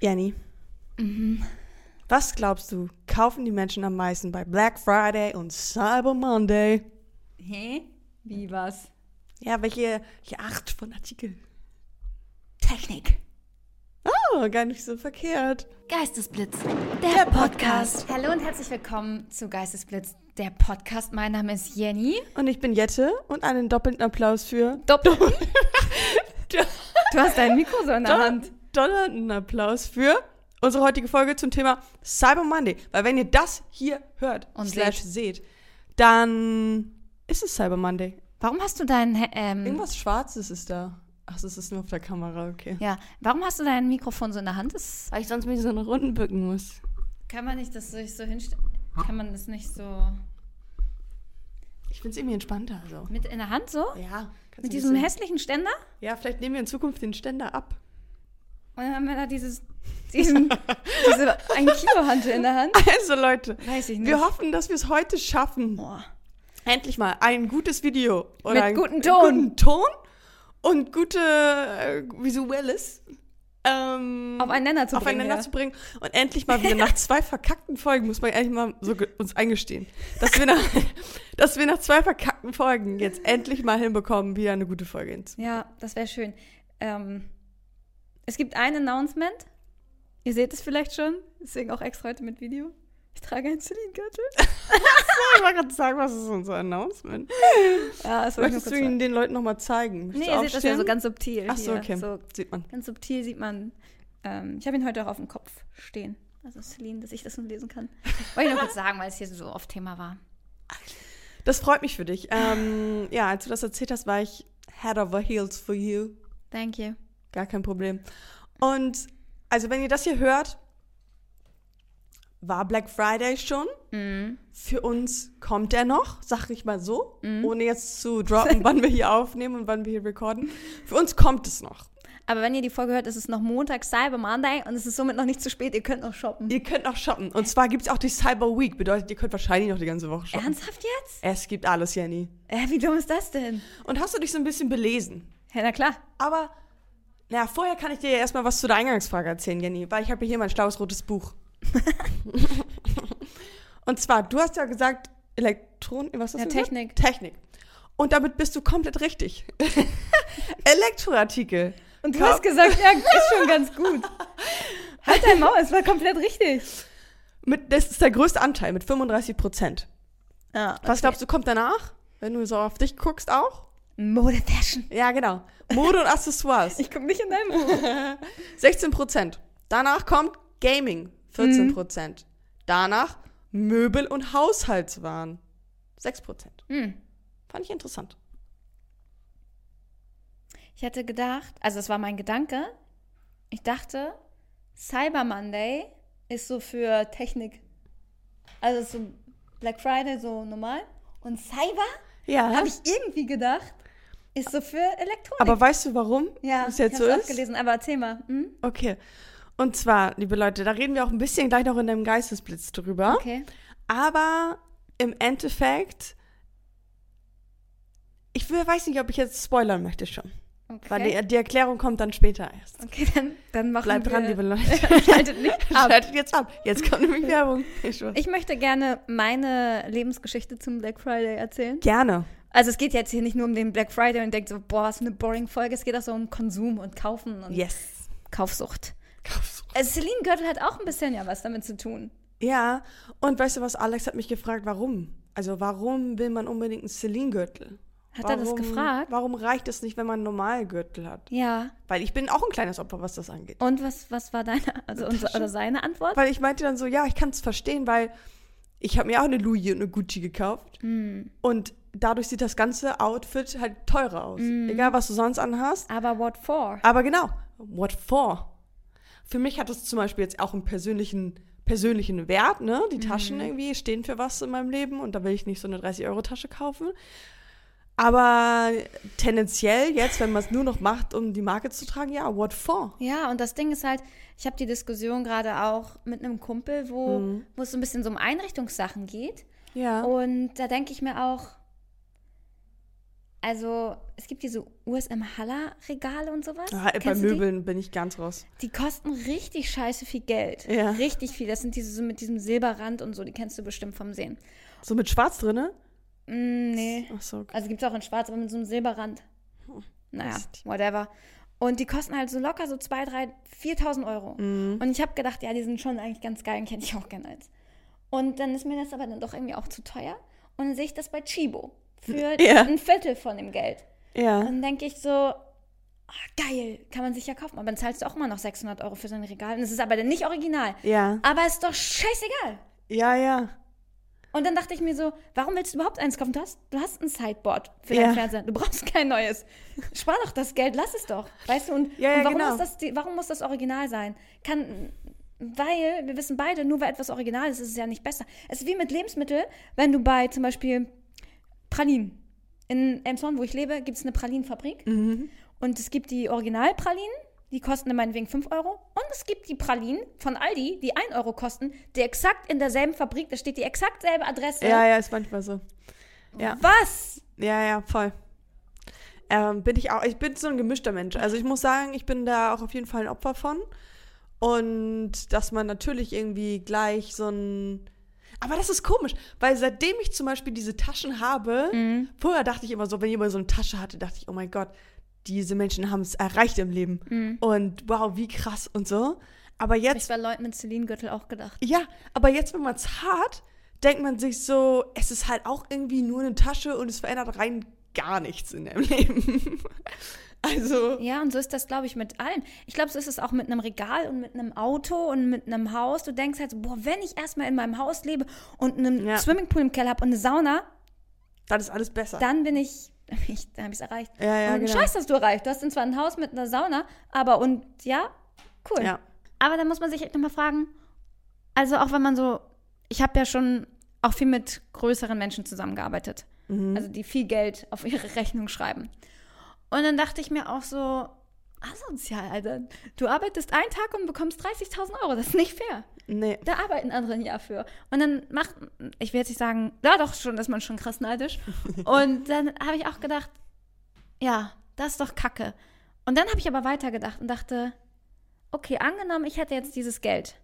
Jenny, was glaubst du, kaufen die Menschen am meisten bei Black Friday und Cyber Monday? Hä? Wie was? Ja, welche, welche Art von Artikel? Technik. Oh, gar nicht so verkehrt. Geistesblitz, Der Podcast. Hallo und herzlich willkommen zu Geistesblitz, der Podcast. Mein Name ist Jenny. Und ich bin Jette und einen doppelten Applaus für Doppel. Du hast dein Mikro so in der Hand. Donnernden Applaus für unsere heutige Folge zum Thema Cyber Monday. Weil wenn ihr das hier hört Und slash seht, dann ist es Cyber Monday. Warum hast du dein ähm, Irgendwas Schwarzes ist da. Ach, das ist nur auf der Kamera, okay. ja, warum hast du dein Mikrofon so in der Hand? Das Weil ich sonst mich so nach unten bücken muss. kann man nicht das sich so hinstellen. Kann man das nicht so Ich finde es irgendwie entspannter. So. mit in der Hand so? Ja. Mit diesem hässlichen Ständer? Ja, vielleicht nehmen wir in Zukunft den Ständer ab. Und dann haben wir da dieses, diesen, diese 1 Kilo Hantel in der Hand. Also Leute, Weiß ich nicht. wir hoffen, dass wir es heute schaffen. Boah. Endlich mal ein gutes Video. Oder Mit einen gutem Ton. Guten Ton und gute äh, Visuelles. Ähm, Aufeinander zu bringen. aufeinander ja. zu bringen und endlich mal wieder nach zwei verkackten Folgen, muss man endlich mal so uns eingestehen, dass wir, nach, dass wir nach zwei verkackten Folgen jetzt endlich mal hinbekommen, wieder eine gute Folge hinzubekommen. Ja, das wäre schön. Ähm, es gibt ein Announcement. Ihr seht es vielleicht schon. Deswegen auch extra heute mit Video. Ich trage einen Celine-Gürtel. Ich wollte gerade sagen, was ist unser Announcement? Ja, das Möchtest du ihn den Leuten nochmal zeigen? Nee, Möchtest ihr du seht das ja so ganz subtil. Ach so, okay. So Sieht man. ganz subtil sieht man. Ähm, ich habe ihn heute auch auf dem Kopf stehen. Also Celine, dass ich das nur lesen kann. Wollte ich nur kurz sagen, weil es hier so oft Thema war. Das freut mich für dich. Ähm, ja, als du das erzählt hast, war ich head over heels for you. Thank you. Gar kein Problem. Und also, wenn ihr das hier hört, war Black Friday schon. Mhm. Für uns kommt er noch, sag ich mal so, ohne jetzt zu droppen, wann wir hier aufnehmen und wann wir hier recorden. Für uns kommt es noch. Aber wenn ihr die Folge hört, ist es noch Montag, Cyber Monday und es ist somit noch nicht zu spät. Ihr könnt noch shoppen. Ihr könnt noch shoppen. Und zwar gibt es auch die Cyber Week. Bedeutet, ihr könnt wahrscheinlich noch die ganze Woche shoppen. Ernsthaft jetzt? Es gibt alles, Jenny. Äh, wie dumm ist das denn? Und hast du dich so ein bisschen belesen? Ja, na klar. Aber, na, vorher kann ich dir ja erstmal was zu der Eingangsfrage erzählen, Jenny, weil ich habe hier mein schlaues rotes Buch. Und zwar, du hast ja gesagt, Elektron, was hast Ja, du gesagt? Technik. Technik. Und damit bist du komplett richtig. Elektroartikel. Und du Kauf- hast gesagt, ja, ist schon ganz gut. Halt dein Maul, es war komplett richtig. Mit, das ist der größte Anteil, mit 35 Prozent. Ja, Was glaubst du, kommt danach? Wenn du so auf dich guckst auch? Mode Fashion. Ja, genau. Mode und Accessoires. Ich gucke nicht in dein Buch. 16 Prozent. Danach kommt Gaming, 14 Prozent. Danach Möbel und Haushaltswaren, 6 Prozent. Hm. Fand ich interessant. Ich hätte gedacht, also das war mein Gedanke, ich dachte, Cyber Monday ist so für Technik. Also so Black Friday so normal. Und Cyber, Ja. habe ich irgendwie gedacht, ist so für Elektronik. Aber weißt du, warum ja, das jetzt ich so ist? gelesen, aber erzähl mal. Hm? Okay. Und zwar, liebe Leute, da reden wir auch ein bisschen gleich noch in deinem Geistesblitz drüber. Okay. Aber im Endeffekt, ich will, weiß nicht, ob ich jetzt spoilern möchte schon. okay. Weil die, die Erklärung kommt dann später erst. okay, dann, dann machen Bleibt wir... dran, liebe Leute. Schaltet nicht ab. Schaltet jetzt ab. Jetzt kommt nämlich Werbung. Ich. Ich möchte gerne meine Lebensgeschichte zum Black Friday erzählen. Gerne. Also es geht jetzt hier nicht nur um den Black Friday und denkt so, boah, was für eine boring Folge. Es geht auch so um Konsum und Kaufen und Yes. Kaufsucht. Kauf's. Also Celine Gürtel hat auch ein bisschen ja was damit zu tun. Ja, und weißt du was, Alex hat mich gefragt, warum? Also warum will man unbedingt einen Celine-Gürtel? Hat warum, er das gefragt? Warum reicht es nicht, wenn man einen normalen Gürtel hat? Ja. Weil ich bin auch ein kleines Opfer, was das angeht. Und was, was war deine, also unsere, oder seine Antwort? Weil ich meinte dann so, ja, ich kann es verstehen, weil ich habe mir auch eine Louis und eine Gucci gekauft. Hm. Und dadurch sieht das ganze Outfit halt teurer aus. Hm. Egal, was du sonst anhast. Aber what for? Aber genau, what for? Für mich hat das zum Beispiel jetzt auch einen persönlichen, persönlichen Wert, ne? Die Taschen irgendwie stehen für was in meinem Leben und da will ich nicht so eine 30-Euro-Tasche kaufen. Aber tendenziell jetzt, wenn man es nur noch macht, um die Marke zu tragen, ja, what for? Ja, und das Ding ist halt, ich habe die Diskussion gerade auch mit einem Kumpel, wo, Mhm. wo es so ein bisschen so um Einrichtungssachen geht. Ja. Und da denke ich mir auch, also es gibt diese USM Haller Regale und sowas. Ah, bei? Möbeln bin ich ganz raus. Die kosten richtig scheiße viel Geld. Ja. Richtig viel. Das sind diese so mit diesem Silberrand und so, die kennst du bestimmt vom Sehen. So mit Schwarz drinne? Mm, nee. Ach so, okay. Also gibt es auch in Schwarz, aber mit so einem Silberrand. Naja, weiß nicht. whatever. Und die kosten halt so locker so 2, 3, 4.000 Euro. Mhm. Und ich habe gedacht, ja, die sind schon eigentlich ganz geil und hätte ich auch gerne eins. Und dann ist mir das aber dann doch irgendwie auch zu teuer. Und dann sehe ich das bei Chibo für Ja. ein Viertel von dem Geld. Ja. Dann denke ich so, ah, geil, kann man sich ja kaufen. Aber dann zahlst du auch immer noch 600 Euro für so ein Regal. Und es ist aber dann nicht original. Ja. Aber ist doch scheißegal. Ja, ja. Und dann dachte ich mir so, warum willst du überhaupt eins kaufen? Du hast, du hast ein Sideboard für Ja. deinen Fernseher. Du brauchst kein neues. Spar doch das Geld, lass es doch. Weißt du? Und, Ja, ja, und warum, genau. muss das, die- warum muss das Original sein? Kann, weil, wir wissen beide, nur weil etwas original ist, ist es ja nicht besser. Es ist wie mit Lebensmitteln, wenn du bei zum Beispiel Pralinen. In Elmshorn, wo ich lebe, gibt es eine Pralinenfabrik. Mhm. Und es gibt die Originalpralinen, die kosten dann meinetwegen 5 Euro. Und es gibt die Pralinen von Aldi, die 1 Euro kosten, die exakt in derselben Fabrik, da steht die exakt selbe Adresse. Ja, ja, ist manchmal so. Ja. Was? Ja, ja, voll. Ähm, bin ich auch, ich bin so ein gemischter Mensch. Also ich muss sagen, ich bin da auch auf jeden Fall ein Opfer von. Und dass man natürlich irgendwie gleich so ein. Aber das ist komisch, weil seitdem ich zum Beispiel diese Taschen habe, Mhm. vorher dachte ich immer so, wenn jemand so eine Tasche hatte, dachte ich, oh mein Gott, diese Menschen haben es erreicht im Leben. Mhm. Und wow, wie krass und so. Aber Hab ich jetzt bei Leuten mit Celine-Gürtel auch gedacht. ja, aber jetzt, wenn man es hat, denkt man sich so, es ist halt auch irgendwie nur eine Tasche und es verändert rein gar nichts in deinem Leben. also, Ja, und so ist das, glaube ich, mit allem. Ich glaube, so ist es auch mit einem Regal und mit einem Auto und mit einem Haus. Du denkst halt so, boah, wenn ich erstmal in meinem Haus lebe und einen Ja. Swimmingpool im Keller habe und eine Sauna, dann ist alles besser. dann bin ich, ich dann habe ich es erreicht. Ja, ja, und genau. Scheiß, hast du erreicht. Du hast dann zwar ein Haus mit einer Sauna, aber und ja, cool. Ja. Aber dann muss man sich echt nochmal fragen, also auch wenn man so, ich habe ja schon auch viel mit größeren Menschen zusammengearbeitet, Mhm. also die viel Geld auf ihre Rechnung schreiben. Und dann dachte ich mir auch so, asozial, Alter. Du arbeitest einen Tag und bekommst 30.000 Euro, das ist nicht fair. Nee. Da arbeiten andere ein Jahr für. Und dann macht, ich will jetzt nicht sagen, ja doch schon, ist man schon krass neidisch. Und dann habe ich auch gedacht, ja, das ist doch Kacke. Und dann habe ich aber weitergedacht und dachte, okay, angenommen, ich hätte jetzt dieses Geld.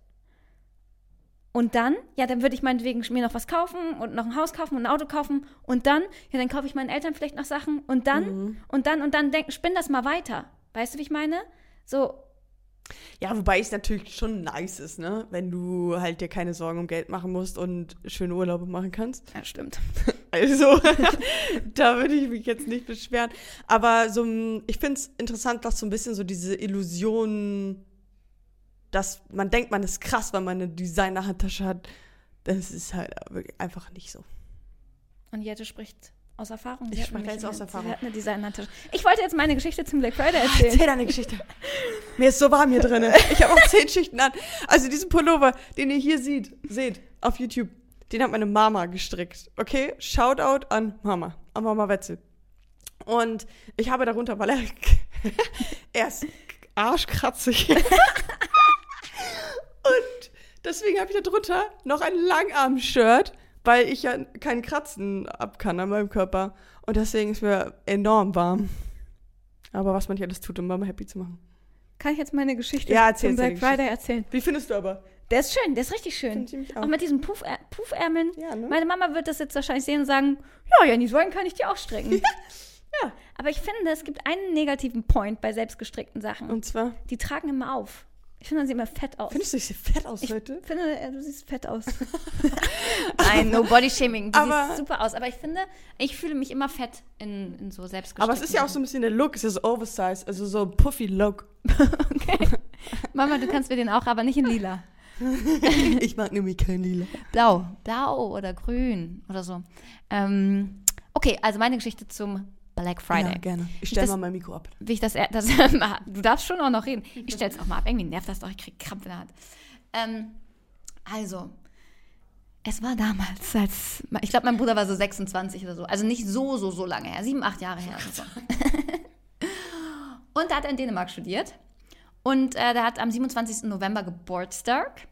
Und dann, ja, dann würde ich meinetwegen mir noch was kaufen und noch ein Haus kaufen und ein Auto kaufen. Und dann, ja, dann kaufe ich meinen Eltern vielleicht noch Sachen. Und dann, und dann, und dann denk, spinn das mal weiter. Weißt du, wie ich meine? So, Ja, wobei es natürlich schon nice ist, ne? Wenn du halt dir keine Sorgen um Geld machen musst und schöne Urlaube machen kannst. ja, stimmt. Also, da würde ich mich jetzt nicht beschweren. Aber so, ich finde es interessant, dass so ein bisschen so diese Illusion, dass man denkt, man ist krass, weil man eine Designer-Handtasche hat. Das ist halt einfach nicht so. Und Jette spricht aus Erfahrung. Ich Sie hat spreche jetzt aus Erfahrung. Sie hat eine Designhandtasche. Ich wollte jetzt meine Geschichte zum Black Friday erzählen. Erzähl deine Geschichte. Mir ist so warm hier drin. Ich habe auch zehn Schichten an. Also diesen Pullover, den ihr hier seht, seht auf YouTube, den hat meine Mama gestrickt. Okay? Shoutout an Mama, an Mama Wetzel. Und ich habe darunter, weil er, er ist arschkratzig. Und deswegen habe ich darunter noch ein Langarm-Shirt, weil ich ja keinen Kratzen ab kann an meinem Körper. Und deswegen ist mir enorm warm. Aber was man nicht alles tut, um Mama happy zu machen. Kann ich jetzt meine Geschichte Ja, erzähl zum Black Friday erzählen? Wie findest du aber? Der ist schön, der ist richtig schön. Auch auch. mit diesen Puff Puffärmeln. Ja, ne? Meine Mama wird das jetzt wahrscheinlich sehen und sagen, ja, Janis Wollen kann ich die auch stricken. Ja. Aber ich finde, es gibt einen negativen Point bei selbstgestrickten Sachen. Und zwar, die tragen immer auf. Ich finde, dann sieht immer fett aus. findest du, ich sehe fett aus ich heute? finde, äh, du siehst fett aus. Nein, no body shaming. Du Aber- siehst super aus. Aber ich finde, ich fühle mich immer fett in, in so selbstgestrickten Aber es ist ja auch so ein bisschen der Look, es ist so oversized, also so ein puffy Look. Okay. Mama, du kannst mir den auch, aber nicht in lila. ich mag nämlich kein Lila. Blau. Blau oder grün oder so. Ähm, okay, also meine Geschichte zum Black Friday. Ja, gerne. Ich stelle mal mein Mikro ab. Wie ich das, das du darfst schon auch noch reden. Ich stell's auch mal ab. Irgendwie nervt das doch. Ich krieg Krampf in der Hand. Ähm, also, es war damals, als ich glaube, mein Bruder war so 26 oder so. Also nicht so, so, so lange her. Sieben, acht Jahre her. So. Und da hat er in Dänemark studiert. Und äh, der hat am 27. November Geburtstag.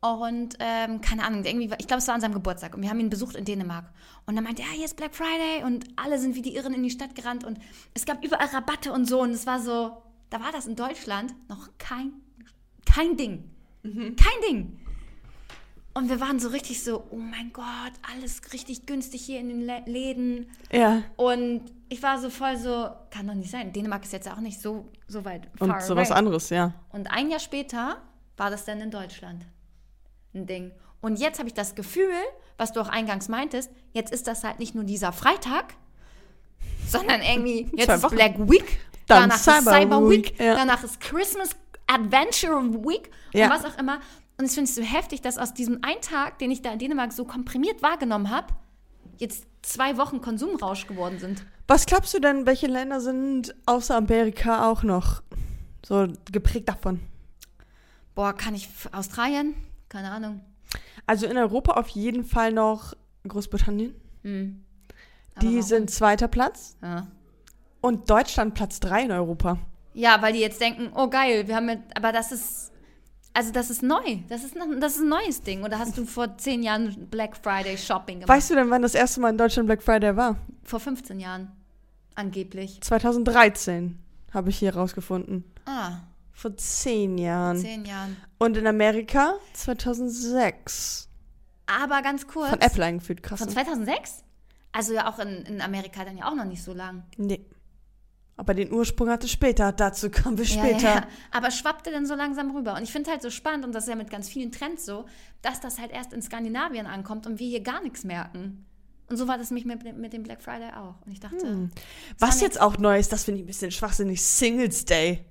Und ähm, keine Ahnung, irgendwie, ich glaube, es war an seinem Geburtstag und wir haben ihn besucht in Dänemark. Und dann meinte er, ja, hier ist Black Friday und alle sind wie die Irren in die Stadt gerannt und es gab überall Rabatte und so. Und es war so, da war das in Deutschland noch kein, kein Ding. Kein Ding. Und wir waren so richtig so, oh mein Gott, alles richtig günstig hier in den Lä- Läden. Ja. Und ich war so voll so, kann doch nicht sein. Dänemark ist jetzt auch nicht so, so weit far Und sowas away. anderes, ja. Und ein Jahr später war das dann in Deutschland ein Ding. Und jetzt habe ich das Gefühl, was du auch eingangs meintest, jetzt ist das halt nicht nur dieser Freitag, sondern irgendwie, jetzt ist. Black Week, Dann danach Cyber ist Cyber Week, Week, ja. danach ist Christmas Adventure Week Ja. und was auch immer. Und ich finde es so heftig, dass aus diesem einen Tag, den ich da in Dänemark so komprimiert wahrgenommen habe, jetzt zwei Wochen Konsumrausch geworden sind. Was glaubst du denn, welche Länder sind außer Amerika auch noch so geprägt davon? Boah, kann ich Australien? Keine Ahnung. Also in Europa auf jeden Fall noch Großbritannien. Hm. Aber Die warum? sind zweiter Platz. Ja. Und Deutschland Platz drei in Europa. Ja, weil die jetzt denken, oh geil, wir haben mit, aber das ist, also das ist neu. Das ist, das ist ein neues Ding. Oder hast du vor zehn Jahren Black Friday Shopping gemacht? Weißt du denn, wann das erste Mal in Deutschland Black Friday war? vor 15 Jahren. Angeblich. 2013 habe ich hier rausgefunden. Ah, Vor zehn Jahren. zehn Jahren. Und in Amerika 2006. Aber ganz kurz. Von Apple eingeführt, krass. Von ne? 2006? Also ja auch in, in Amerika dann ja auch noch nicht so lang. Nee. Aber den Ursprung hatte später. Dazu kommen wir später. Ja, ja. Aber schwappte dann so langsam rüber. Und ich finde halt so spannend, und das ist ja mit ganz vielen Trends so, dass das halt erst in Skandinavien ankommt und wir hier gar nichts merken. Und so war das mich mit, mit dem Black Friday auch. Und ich dachte, Hm. Was jetzt auch neu ist, das finde ich ein bisschen schwachsinnig. Singles Day.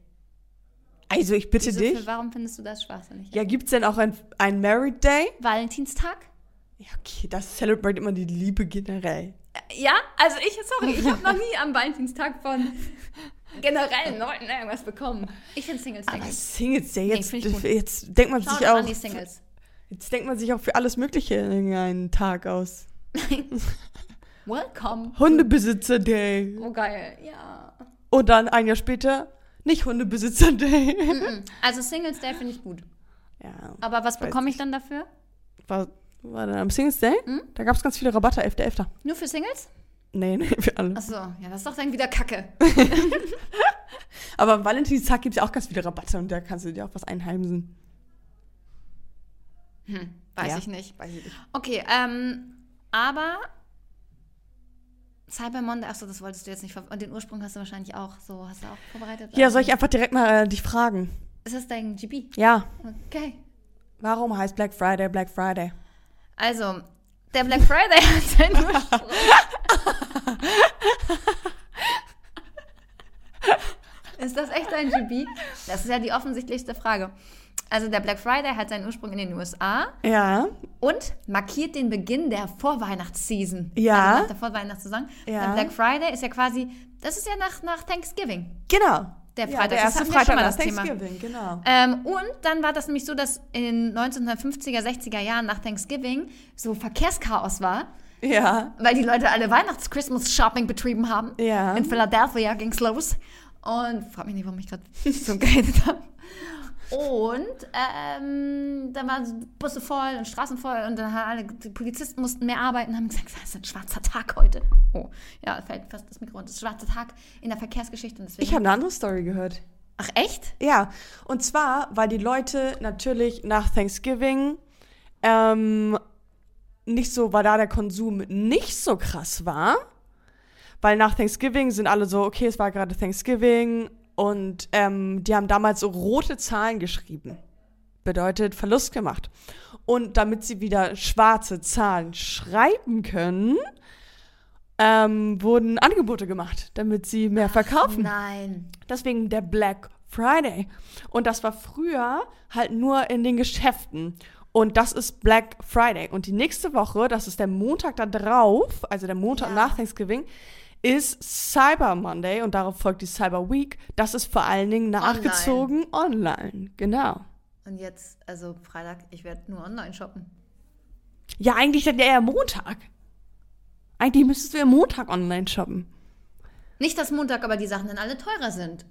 Also ich bitte Wieso, dich. für, warum findest du das schwachsinnig? Ja, gibt es denn auch ein, ein Married Day? Valentinstag? Ja, okay, das celebrate immer die Liebe generell. Äh, Ja, also ich, sorry, ich habe noch nie am Valentinstag von generellen Leuten irgendwas bekommen. Ich finde Singles Day. Aber Singles Day, Nee, jetzt, ich gut. jetzt denkt man Schau sich auch, jetzt denkt man sich auch für alles Mögliche in einen Tag aus. Welcome. Hundebesitzer Day. Oh geil, ja. Und dann ein Jahr später nicht Hundebesitzer Day. Also Singles Day finde ich gut. ja, Aber was bekomme ich dann dafür? war, war dann am Singles Day? Hm? Da gab es ganz viele Rabatte, 11.11. Nur für Singles? Nee, nee, für alle. Achso, ja, das ist doch dann wieder Kacke. Aber am Valentinstag gibt es ja auch ganz viele Rabatte und da kannst du dir auch was einheimsen. Hm, weiß Ja. ich nicht. Weiß ich nicht. Okay, ähm, aber Cyber Monday, achso, das wolltest du jetzt nicht Und den Ursprung hast du wahrscheinlich auch so, hast du auch vorbereitet? Ja, soll ich einfach direkt mal äh, dich fragen? Ist das dein GB? Ja, Okay. warum heißt Black Friday Black Friday? Also, der Black Friday hat seinen Ursprung. ist das echt dein GB? Das ist ja die offensichtlichste Frage. Also, der Black Friday hat seinen Ursprung in den USA Ja, und markiert den Beginn der Vorweihnachtsseason. Ja. Also nach der Vorweihnachtssaison. Ja. Der Black Friday ist ja quasi, das ist ja nach, nach Thanksgiving. genau. Der Ja, Freitag, der das erste schon Freitag das Thema. Thanksgiving, genau. Ähm, und dann war das nämlich so, dass in 1950er, 60er Jahren nach Thanksgiving so Verkehrschaos war, Ja, weil die Leute alle Weihnachts-Christmas-Shopping betrieben haben. ja. In Philadelphia ging's los. Und frag mich nicht, warum ich gerade so geredet habe. Und ähm, dann waren Busse voll und Straßen voll und dann haben alle die Polizisten mussten mehr arbeiten und haben gesagt, das ist ein schwarzer Tag heute. Oh, ja, fällt fast das Mikro runter. Das ist ein schwarzer Tag in der Verkehrsgeschichte. Und deswegen Ich habe eine andere Story gehört. Ach, echt? Ja, und zwar, weil die Leute natürlich nach Thanksgiving ähm, nicht so, weil da der Konsum nicht so krass war. Weil nach Thanksgiving sind alle so, okay, es war gerade Thanksgiving und ähm, die haben damals so rote Zahlen geschrieben. Bedeutet Verlust gemacht. Und damit sie wieder schwarze Zahlen schreiben können, ähm, wurden Angebote gemacht, damit sie mehr verkaufen. Nein. Deswegen der Black Friday. Und das war früher halt nur in den Geschäften. Und das ist Black Friday. Und die nächste Woche, das ist der Montag da drauf, also der Montag Ja. nach Thanksgiving, ist Cyber Monday und darauf folgt die Cyber Week. Das ist vor allen Dingen nachgezogen online. Genau. Und jetzt, also Freitag, ich werde nur online shoppen. Ja, eigentlich dann eher Montag. Eigentlich müsstest du ja Montag online shoppen. Nicht, dass Montag aber die Sachen dann alle teurer sind.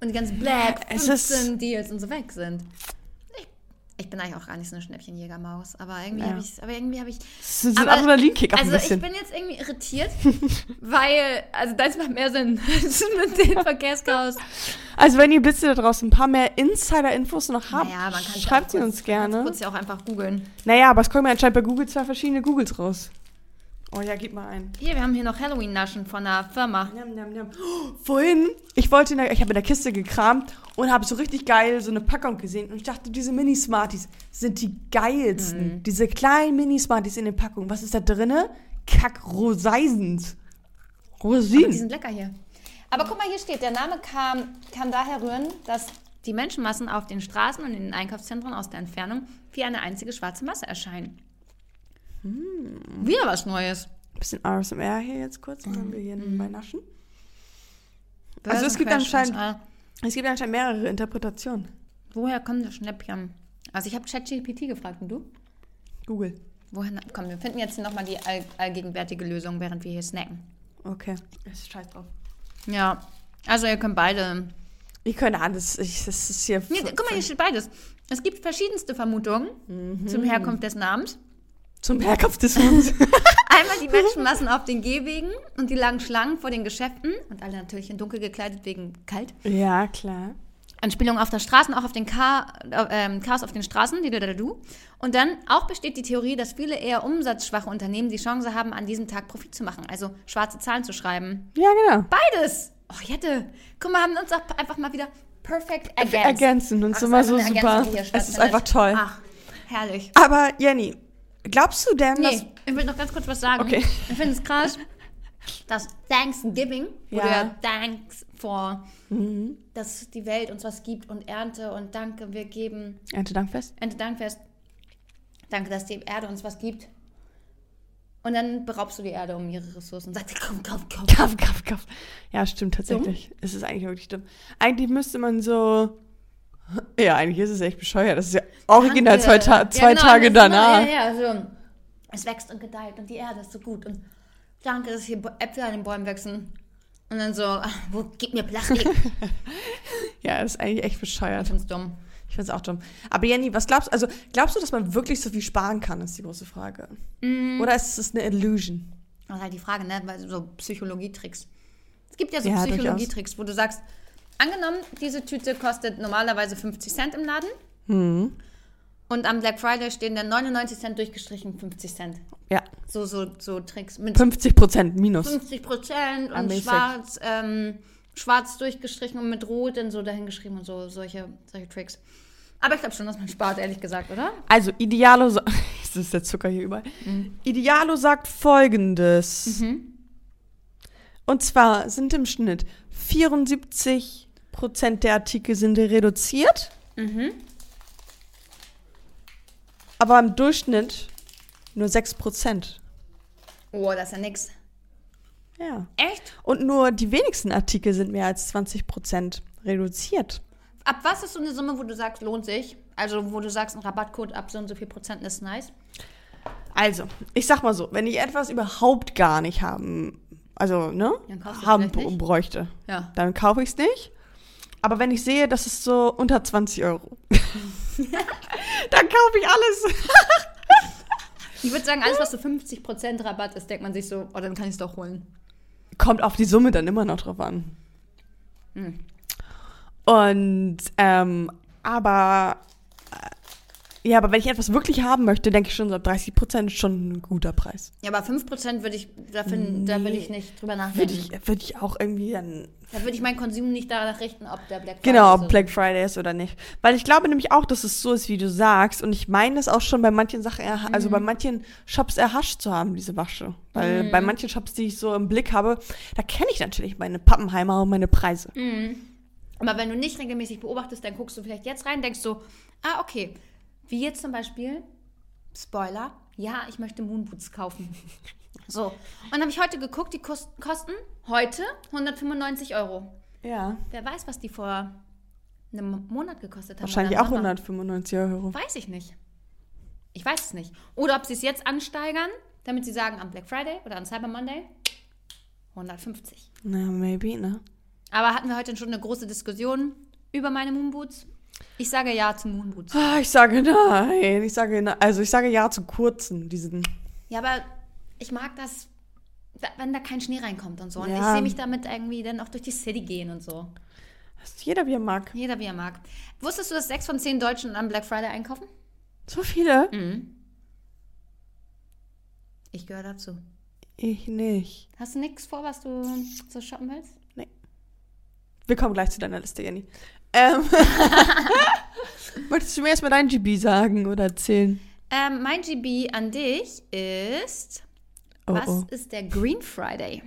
Und die ganzen Black, es ist- 15 Deals und so weg sind. Ich, bin eigentlich auch gar nicht so eine Schnäppchenjägermaus. Aber irgendwie Ja. habe ich, aber irgendwie habe ich. Das ist ein Adrenalinkick Also ein ich bin jetzt irgendwie irritiert, weil, also das macht mehr Sinn mit dem Verkehrschaos. Also wenn ihr Blitze da draußen ein paar mehr Insider-Infos noch habt, Naja, schreibt sie uns gerne. Kurz ja auch einfach googeln. Naja, aber es kommen ja anscheinend bei Google zwei verschiedene Googles raus. Oh ja, gib mal ein. Hier, wir haben hier noch Halloween-Naschen von einer Firma. Njam, njam, njam. Oh, vorhin, ich wollte, in der, ich habe in der Kiste gekramt und habe so richtig geil so eine Packung gesehen und ich dachte, diese Mini-Smarties sind die geilsten. Diese kleinen Mini-Smarties in den Packungen. Was ist da drinne? Kack-Roseisens. Aber die Rosinen. sind lecker hier. Aber guck mal, hier steht, der Name kam, kann daher rühren, dass die Menschenmassen auf den Straßen und in den Einkaufszentren aus der Entfernung wie eine einzige schwarze Masse erscheinen. Wieder was Neues. Bisschen RSMR hier jetzt kurz, wenn wir hier Mhm. bei naschen. Also es gibt anscheinend-. Es gibt anscheinend mehrere Interpretationen. Woher kommen das Schnäppchen? Also ich habe ChatGPT gefragt und du? Google. Woher? Komm, wir finden jetzt nochmal die all, allgegenwärtige Lösung, während wir hier snacken. Okay. Ist scheiß drauf. Ja, also ihr könnt beide. Ich könnte alles. Ich, das ist hier. Nee, guck mal, hier steht beides. Es gibt verschiedenste Vermutungen zum Herkunft des Namens. Zum Herkunft des Monats. Einmal die Menschenmassen auf den Gehwegen und die langen Schlangen vor den Geschäften und alle natürlich in dunkel gekleidet wegen kalt. ja, klar. Anspielung auf der Straßen, auch auf den Cha äh, Chaos auf den Straßen, die du. Und dann auch besteht die Theorie, dass viele eher umsatzschwache Unternehmen die Chance haben, an diesem Tag Profit zu machen, also schwarze Zahlen zu schreiben. Ja, genau. Beides! Oh, Jette! Guck mal, haben uns auch einfach mal wieder perfect ergänzt. Ergänzen uns Ach, immer so super. Es ist einfach toll. Ach, herrlich. Aber Jenny, glaubst du denn, dass. Nee, ich will noch ganz kurz was sagen. Okay. Ich finde es krass, dass Thanksgiving, Ja. ja Thanks for, Mhm. dass die Welt uns was gibt und Ernte und Danke, wir geben, Erntedankfest? Ernte Dankfest, danke, dass die Erde uns was gibt. Und dann beraubst du die Erde um ihre Ressourcen und sagst, komm, komm, komm. Kaff, kaff, kaff. Ja, stimmt tatsächlich. Es ist eigentlich wirklich dumm. Eigentlich müsste man so. Ja, eigentlich ist es echt bescheuert. Das ist ja original Danke. zwei, Ta Ja, zwei genau, Tage danach. immer- Ja, ja, so. Es wächst und gedeiht und die Erde ist so gut und danke, dass hier Äpfel an den Bäumen wachsen. Und dann so, ach, wo, gib mir Plastik. Ja, das ist eigentlich echt bescheuert. Ich find's dumm. Ich finde es auch dumm. Aber Jenny, was glaubst du? Also, glaubst du, dass man wirklich so viel sparen kann, ist die große Frage. Mm. Oder ist es eine Illusion? Das ist halt die Frage, ne? Weil so Psychologietricks. Es gibt ja so Ja, Psychologietricks, wo du sagst, angenommen, diese Tüte kostet normalerweise 50 Cent im Laden Hm. und am Black Friday stehen dann 99 Cent durchgestrichen, 50 Cent. Ja, So, so, so Tricks mit 50 Prozent minus. 50 Prozent und schwarz, ähm, schwarz durchgestrichen und mit rot dann so dahingeschrieben und so, solche, solche Tricks. Aber ich glaube schon, dass man spart, ehrlich gesagt, oder? Also, Idealo, das ist der Zucker hier überall. Idealo sagt folgendes. Und zwar sind im Schnitt 74 Prozent der Artikel sind reduziert. Aber im Durchschnitt nur 6 Prozent. Oh, das ist ja nix. Ja. Echt? Und nur die wenigsten Artikel sind mehr als 20 Prozent reduziert. Ab was ist so eine Summe, wo du sagst, lohnt sich? Also, wo du sagst, ein Rabattcode ab so und so viel Prozent ist nice. Also, ich sag mal so, wenn ich etwas überhaupt gar nicht haben, also, ne, haben bräuchte, Ja. dann kaufe ich es nicht. Aber wenn ich sehe, das ist so unter 20 Euro, dann kaufe ich alles. Ich würde sagen, alles, was so 50% Rabatt ist, denkt man sich so, oh, dann kann ich es doch holen. Kommt auf die Summe dann immer noch drauf an. Hm. Und, ähm, aber, ja, aber wenn ich etwas wirklich haben möchte, denke ich schon so, ab 30 Prozent ist schon ein guter Preis. Ja, aber 5% würde ich, da, find, da will ich nicht drüber nachdenken. Würde ich, würde ich auch irgendwie dann Da würde ich meinen Konsum nicht danach richten, ob der Black Friday Genau, ist ob oder Black Friday ist oder nicht. Weil ich glaube nämlich auch, dass es so ist, wie du sagst. Und ich meine es auch schon bei manchen Sachen, also bei manchen Shops erhascht zu haben, diese Wasche. Weil bei manchen Shops, die ich so im Blick habe, da kenne ich natürlich meine Pappenheimer und meine Preise. Aber wenn du nicht regelmäßig beobachtest, dann guckst du vielleicht jetzt rein, denkst so, ah, okay. Wie jetzt zum Beispiel, Spoiler, ja, ich möchte Moonboots kaufen. So. Und dann habe ich heute geguckt, die kos- kosten heute 195 Euro. Ja. Wer weiß, was die vor einem Monat gekostet haben. Wahrscheinlich auch im Sommer. 195 Euro. Weiß ich nicht. Ich weiß es nicht. Oder ob sie es jetzt ansteigern, damit sie sagen, am Black Friday oder am Cyber Monday 150. Na, maybe, ne? Aber hatten wir heute schon eine große Diskussion über meine Moonboots? Ich sage ja zu Moonboots. Ah, ich sage nein. Ich sage nein. Also ich sage ja zu kurzen, diesen. Ja, aber ich mag das, da- wenn da kein Schnee reinkommt und so. Und Ja. ich sehe mich damit irgendwie dann auch durch die City gehen und so. Das ist jeder, wie er mag. Jeder wie er mag. Wusstest du, dass sechs von zehn Deutschen am Black Friday einkaufen? So viele? Mhm. Ich gehöre dazu. Ich nicht. Hast du nichts vor, was du so shoppen willst? Wir kommen gleich zu deiner Liste, Jenny. Ähm. Möchtest du mir erstmal dein GB sagen oder erzählen? Ähm, mein GB an dich ist, Oh, was oh. ist der Green Friday?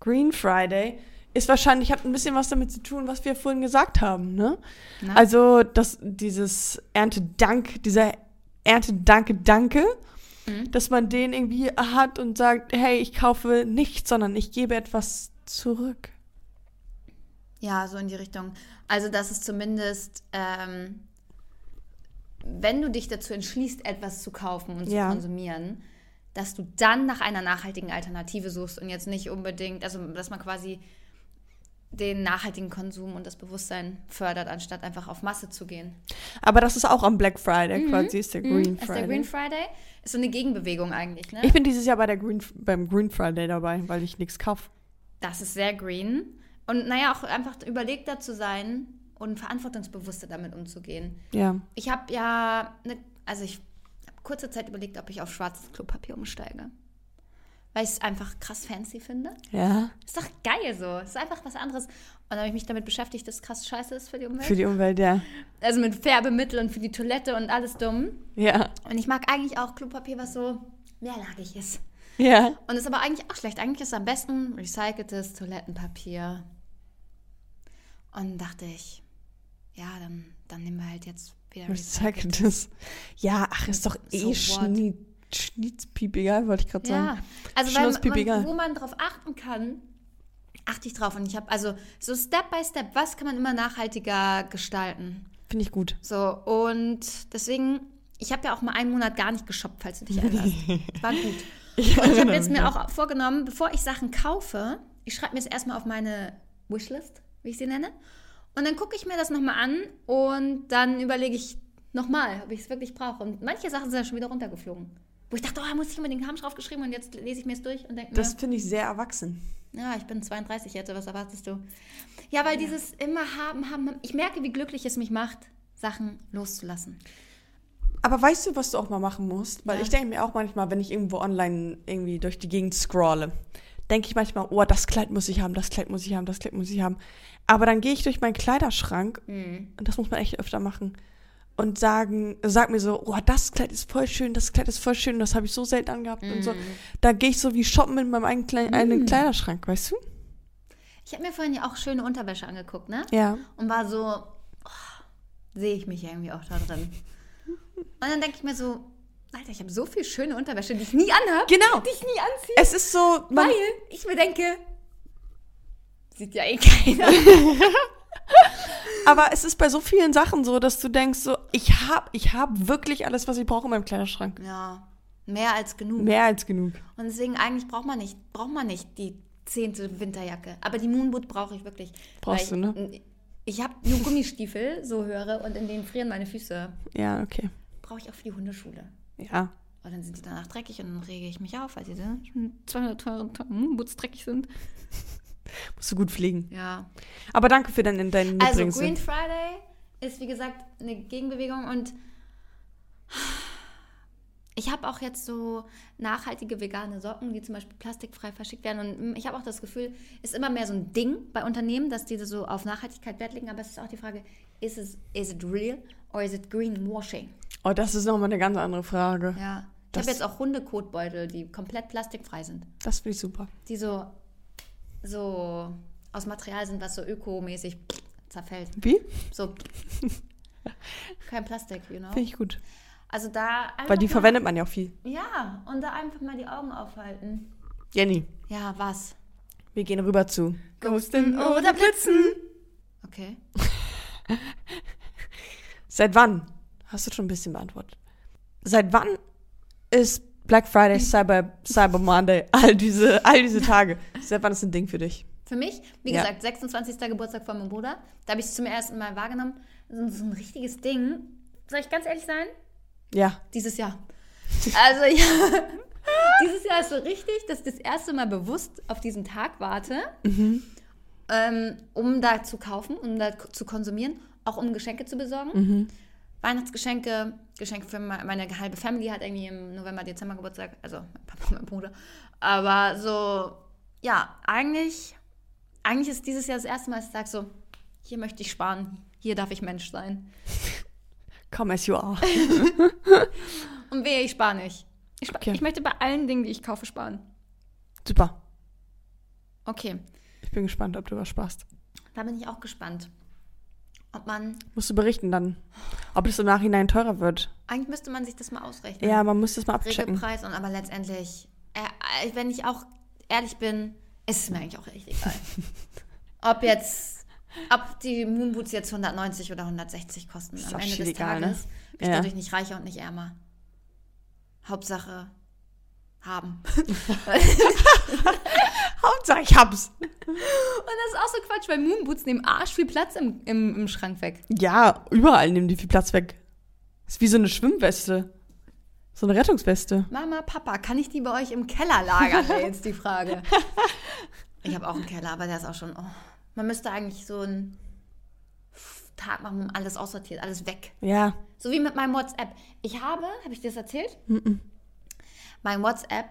Green Friday ist wahrscheinlich, hat ein bisschen was damit zu tun, was wir vorhin gesagt haben, ne? Na? Also, das, dieses Erntedank, dieser Erntedanke-Danke, Mhm. dass man den irgendwie hat und sagt, hey, ich kaufe nichts, sondern ich gebe etwas zurück. Ja, so in die Richtung. Also, das ist zumindest, ähm, wenn du dich dazu entschließt, etwas zu kaufen und Ja. zu konsumieren, dass du dann nach einer nachhaltigen Alternative suchst und jetzt nicht unbedingt, also dass man quasi den nachhaltigen Konsum und das Bewusstsein fördert, anstatt einfach auf Masse zu gehen. Aber das ist auch am Black Friday quasi, ist der Green Mhm. Ist Friday. der Green Friday? Ist so eine Gegenbewegung eigentlich, ne? ich bin dieses Jahr bei der Green, beim Green Friday dabei, weil ich nichts kaufe. Das ist sehr green. Und naja, auch einfach überlegter zu sein und verantwortungsbewusster damit umzugehen. Ja. Ich habe ja, ne, also ich habe kurze Zeit überlegt, ob ich auf schwarzes Klopapier umsteige. Weil ich es einfach krass fancy finde. Ja. Ist doch geil so. Ist einfach was anderes. Und dann habe ich mich damit beschäftigt, dass es krass scheiße ist für die Umwelt. Für die Umwelt, ja. also mit Färbemittel und für die Toilette und alles dumm. Ja. Und ich mag eigentlich auch Klopapier, was so mehrlagig ist. Ja. Und ist aber eigentlich auch schlecht. Eigentlich ist es am besten recyceltes Toilettenpapier. Und dachte ich, ja, dann, dann nehmen wir halt jetzt wieder recyceltes. Ja, ach, ist doch eh So? Schnie, Schnitzpiep egal, wollte ich gerade sagen. Ja, also weil man, wo man drauf achten kann, achte ich drauf. Und ich habe also so Step by Step, was kann man immer nachhaltiger gestalten? Finde ich gut. So, und deswegen, ich habe ja auch mal einen Monat gar nicht geshoppt, falls du dich erinnerst. War gut. Und ich habe jetzt mir auch vorgenommen, bevor ich Sachen kaufe, ich schreibe mir es erstmal auf meine Wishlist, wie ich sie nenne. Und dann gucke ich mir das nochmal an und dann überlege ich nochmal, ob ich es wirklich brauche. Und manche Sachen sind ja schon wieder runtergeflogen. Wo ich dachte, oh, muss ich unbedingt haben draufgeschrieben und jetzt lese ich mir es durch und denke mir, Das finde ich sehr erwachsen. ja, ich bin 32 jetzt, was erwartest du? Ja, weil dieses immer haben, haben, haben, ich merke, wie glücklich es mich macht, Sachen loszulassen. Aber weißt du, was du auch mal machen musst? Weil Ja. ich denke mir auch manchmal, wenn ich irgendwo online irgendwie durch die Gegend scrolle, denke ich manchmal, oh, das Kleid muss ich haben, das Kleid muss ich haben, das Kleid muss ich haben. Aber dann gehe ich durch meinen Kleiderschrank, Mhm. und das muss man echt öfter machen, und sagen, sag mir so, oh, das Kleid ist voll schön, das Kleid ist voll schön, das habe ich so selten angehabt und Mhm. so. Da gehe ich so wie shoppen in meinem eigenen, Kleid eigenen Kleiderschrank, weißt du? Ich habe mir vorhin ja auch schöne Unterwäsche angeguckt, ne? Ja. Und war so, oh, sehe ich mich irgendwie auch da drin. Und dann denke ich mir so, Alter, ich habe so viel schöne Unterwäsche, die ich nie anhabe. Genau. Die ich nie anziehe. Es ist so, Weil ich mir denke, sieht ja eh keiner. aber es ist bei so vielen Sachen so, dass du denkst so, ich habe ich hab wirklich alles, was ich brauche in meinem Kleiderschrank. ja, mehr als genug. Mehr als genug. Und deswegen eigentlich braucht man nicht, braucht man nicht die zehnte Winterjacke. Aber die Moonboot brauche ich wirklich. Brauchst Weil du, ne? Ich, ich habe nur Gummistiefel, so höre, und in denen frieren meine Füße. Ja, okay. Brauche ich auch für die Hundeschule. Ja. Und dann sind die danach dreckig und dann rege ich mich auf, weil diese 200 teure Moonboots dreckig sind. Musst du gut fliegen. Ja. Aber danke für dein, dein Also. Green Friday ist wie gesagt eine Gegenbewegung und ich habe auch jetzt so nachhaltige vegane Socken, die zum Beispiel plastikfrei verschickt werden. Und ich habe auch das Gefühl, ist immer mehr so ein Ding bei Unternehmen, dass diese so auf Nachhaltigkeit Wert legen. Aber es ist auch die Frage, ist es is it real or is it greenwashing? Oh, das ist nochmal eine ganz andere Frage. Ja. Ich habe jetzt auch Hundekotbeutel, die komplett plastikfrei sind. Das finde ich super. Die so, so aus Material sind, was so ökomäßig zerfällt. Wie? So. Kein Plastik, you know? Finde ich gut. Also da Weil die mal, verwendet man ja auch viel. Ja, und da einfach mal die Augen aufhalten. Jenny, Ja, was? wir gehen rüber zu. Ghosten oder Blitzen? Okay. Seit wann? Hast du schon ein bisschen beantwortet. Seit wann ist Black Friday, Cyber, Cyber Monday, all diese, all diese Tage? Seit wann ist ein Ding für dich? Für mich, wie Ja. gesagt, 26. Geburtstag von meinem Bruder. Da habe ich es zum ersten Mal wahrgenommen. So, ein richtiges Ding. Soll ich ganz ehrlich sein? Ja. Dieses Jahr. Also ja, dieses Jahr ist so richtig, dass ich das erste Mal bewusst auf diesen Tag warte, ähm, um da zu kaufen, um da zu konsumieren, auch um Geschenke zu besorgen. Weihnachtsgeschenke, Geschenke für me- meine halbe Family hat irgendwie im November, Dezember Geburtstag, also mein Papa und mein Bruder. Aber so, ja, eigentlich, eigentlich ist dieses Jahr das erste Mal, dass ich sage so, hier möchte ich sparen, hier darf ich Mensch sein. Come as you are. Und wehe, ich spare nicht. Ich, spa Okay. ich möchte bei allen Dingen, die ich kaufe, sparen. Super. Okay, Ich bin gespannt, ob du was sparst. da bin ich auch gespannt. Ob man, Musst du berichten dann, ob es im Nachhinein teurer wird. eigentlich müsste man sich das mal ausrechnen. Ja, man muss das mal abchecken. Regelpreis und aber letztendlich, äh, äh, wenn ich auch ehrlich bin, ist es mir eigentlich auch echt egal. ob jetzt, ob die Moonboots jetzt 190 oder 160 kosten Ist am Ende des scheißegal, ne? Tages, bin ich Ja. dadurch nicht reicher und nicht ärmer. Hauptsache haben. Hauptsache, ich hab's. Und das ist auch so Quatsch, weil Moonboots nehmen arsch viel Platz im, im, im Schrank weg. Ja, überall nehmen die viel Platz weg. Ist wie so eine Schwimmweste. So eine Rettungsweste. Mama, Papa, kann ich die bei euch im Keller lagern? Wäre jetzt die Frage. Ich habe auch einen Keller, aber der ist auch schon. Oh, man müsste eigentlich so einen Tag machen, um alles aussortiert, alles weg. Ja. So wie mit meinem WhatsApp. Ich habe, habe ich dir das erzählt? Mein WhatsApp,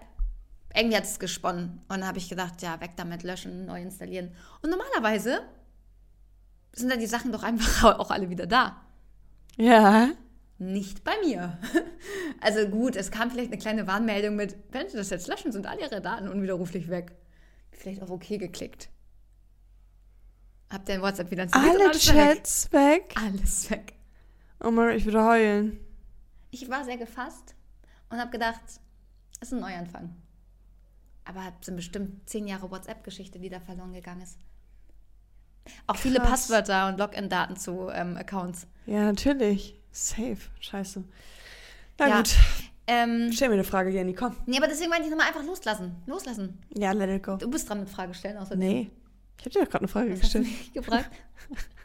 irgendwie hat es gesponnen. Und dann habe ich gedacht, ja, weg damit, löschen, neu installieren. Und normalerweise sind dann die Sachen doch einfach auch alle wieder da. Ja. Nicht bei mir. Also gut, es kam vielleicht eine kleine Warnmeldung mit, wenn Sie das jetzt löschen, sind alle Ihre Daten unwiderruflich weg. Vielleicht auf OK geklickt. Habt ihr in WhatsApp wieder installiert Alle alles war weg. Chats weg. Alles weg. Oh Mann, ich würde heulen. Ich war sehr gefasst und habe gedacht, ist ein Neuanfang. Aber es sind bestimmt zehn Jahre WhatsApp-Geschichte, die da verloren gegangen ist. Auch viele Krass. Passwörter und Login-Daten zu ähm, Accounts. Ja, natürlich. Safe. Scheiße. Na Ja. gut. Ähm, Stell mir eine Frage, Jenny, komm. nee, aber deswegen meinte ich nochmal einfach loslassen. Loslassen. Ja, let it go. Du bist dran mit Frage stellen, außerdem. Nee. Ich habe dir doch gerade eine Frage Was hast du gestellt. mich gefragt?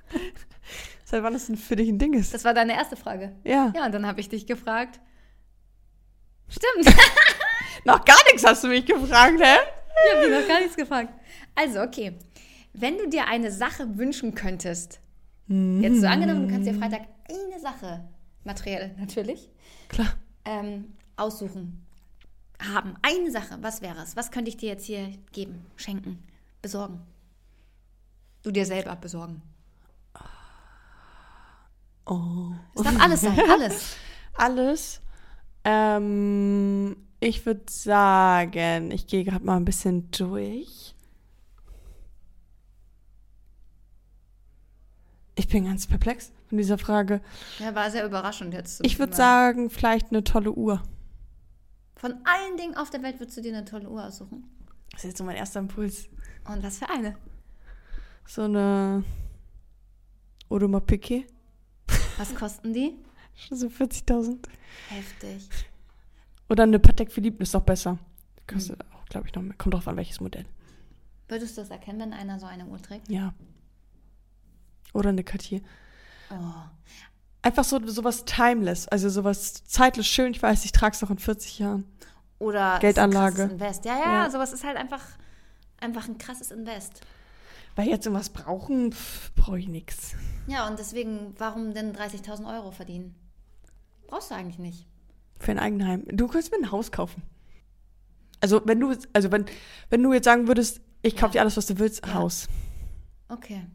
Seit wann das denn für dich ein Ding ist? Das war deine erste Frage. Ja. Ja, und dann habe ich dich gefragt. Stimmt. Noch gar nichts hast du mich gefragt, hä? Ich habe dir noch gar nichts gefragt. Also, okay. Wenn du dir eine Sache wünschen könntest, jetzt so angenommen, du kannst dir Freitag eine Sache, materiell natürlich, Klar. ähm, aussuchen, haben. Eine Sache, was wäre es? Was könnte ich dir jetzt hier geben, schenken, besorgen? Du dir selber besorgen. Oh. Es darf alles sein, alles. Alles. Ähm, ich würde sagen, ich gehe gerade mal ein bisschen durch. Ich bin ganz perplex von dieser Frage. Ja, war sehr überraschend jetzt. Ich würde sagen, vielleicht eine tolle Uhr. Von allen Dingen auf der Welt würdest du dir eine tolle Uhr aussuchen. Das ist jetzt so mein erster Impuls. Und was für eine? So eine Audemars Piquet. Was kosten die? Schon so 40.000. Heftig. Oder eine Patek Philippe ist doch besser. Kostet auch, glaube ich, noch mehr. Kommt drauf an, welches Modell. Würdest du das erkennen, wenn einer so eine Uhr trägt? Ja. Oder eine Cartier. Oh. Einfach so sowas timeless, also sowas zeitlos schön. Ich weiß, ich trage es noch in 40 Jahren. Oder Geldanlage. ist ein krasses Invest. Ja, ja, Ja. sowas ist halt einfach, einfach ein krasses Invest. Weil jetzt irgendwas brauchen, brauche ich nichts. Ja, und deswegen, warum denn 30.000 Euro verdienen? Brauchst du eigentlich nicht. Für ein Eigenheim. Du könntest mir ein Haus kaufen. Also wenn du, also wenn, wenn du jetzt sagen würdest, ich kaufe Ja. dir alles, was du willst, Ja. Haus. Okay.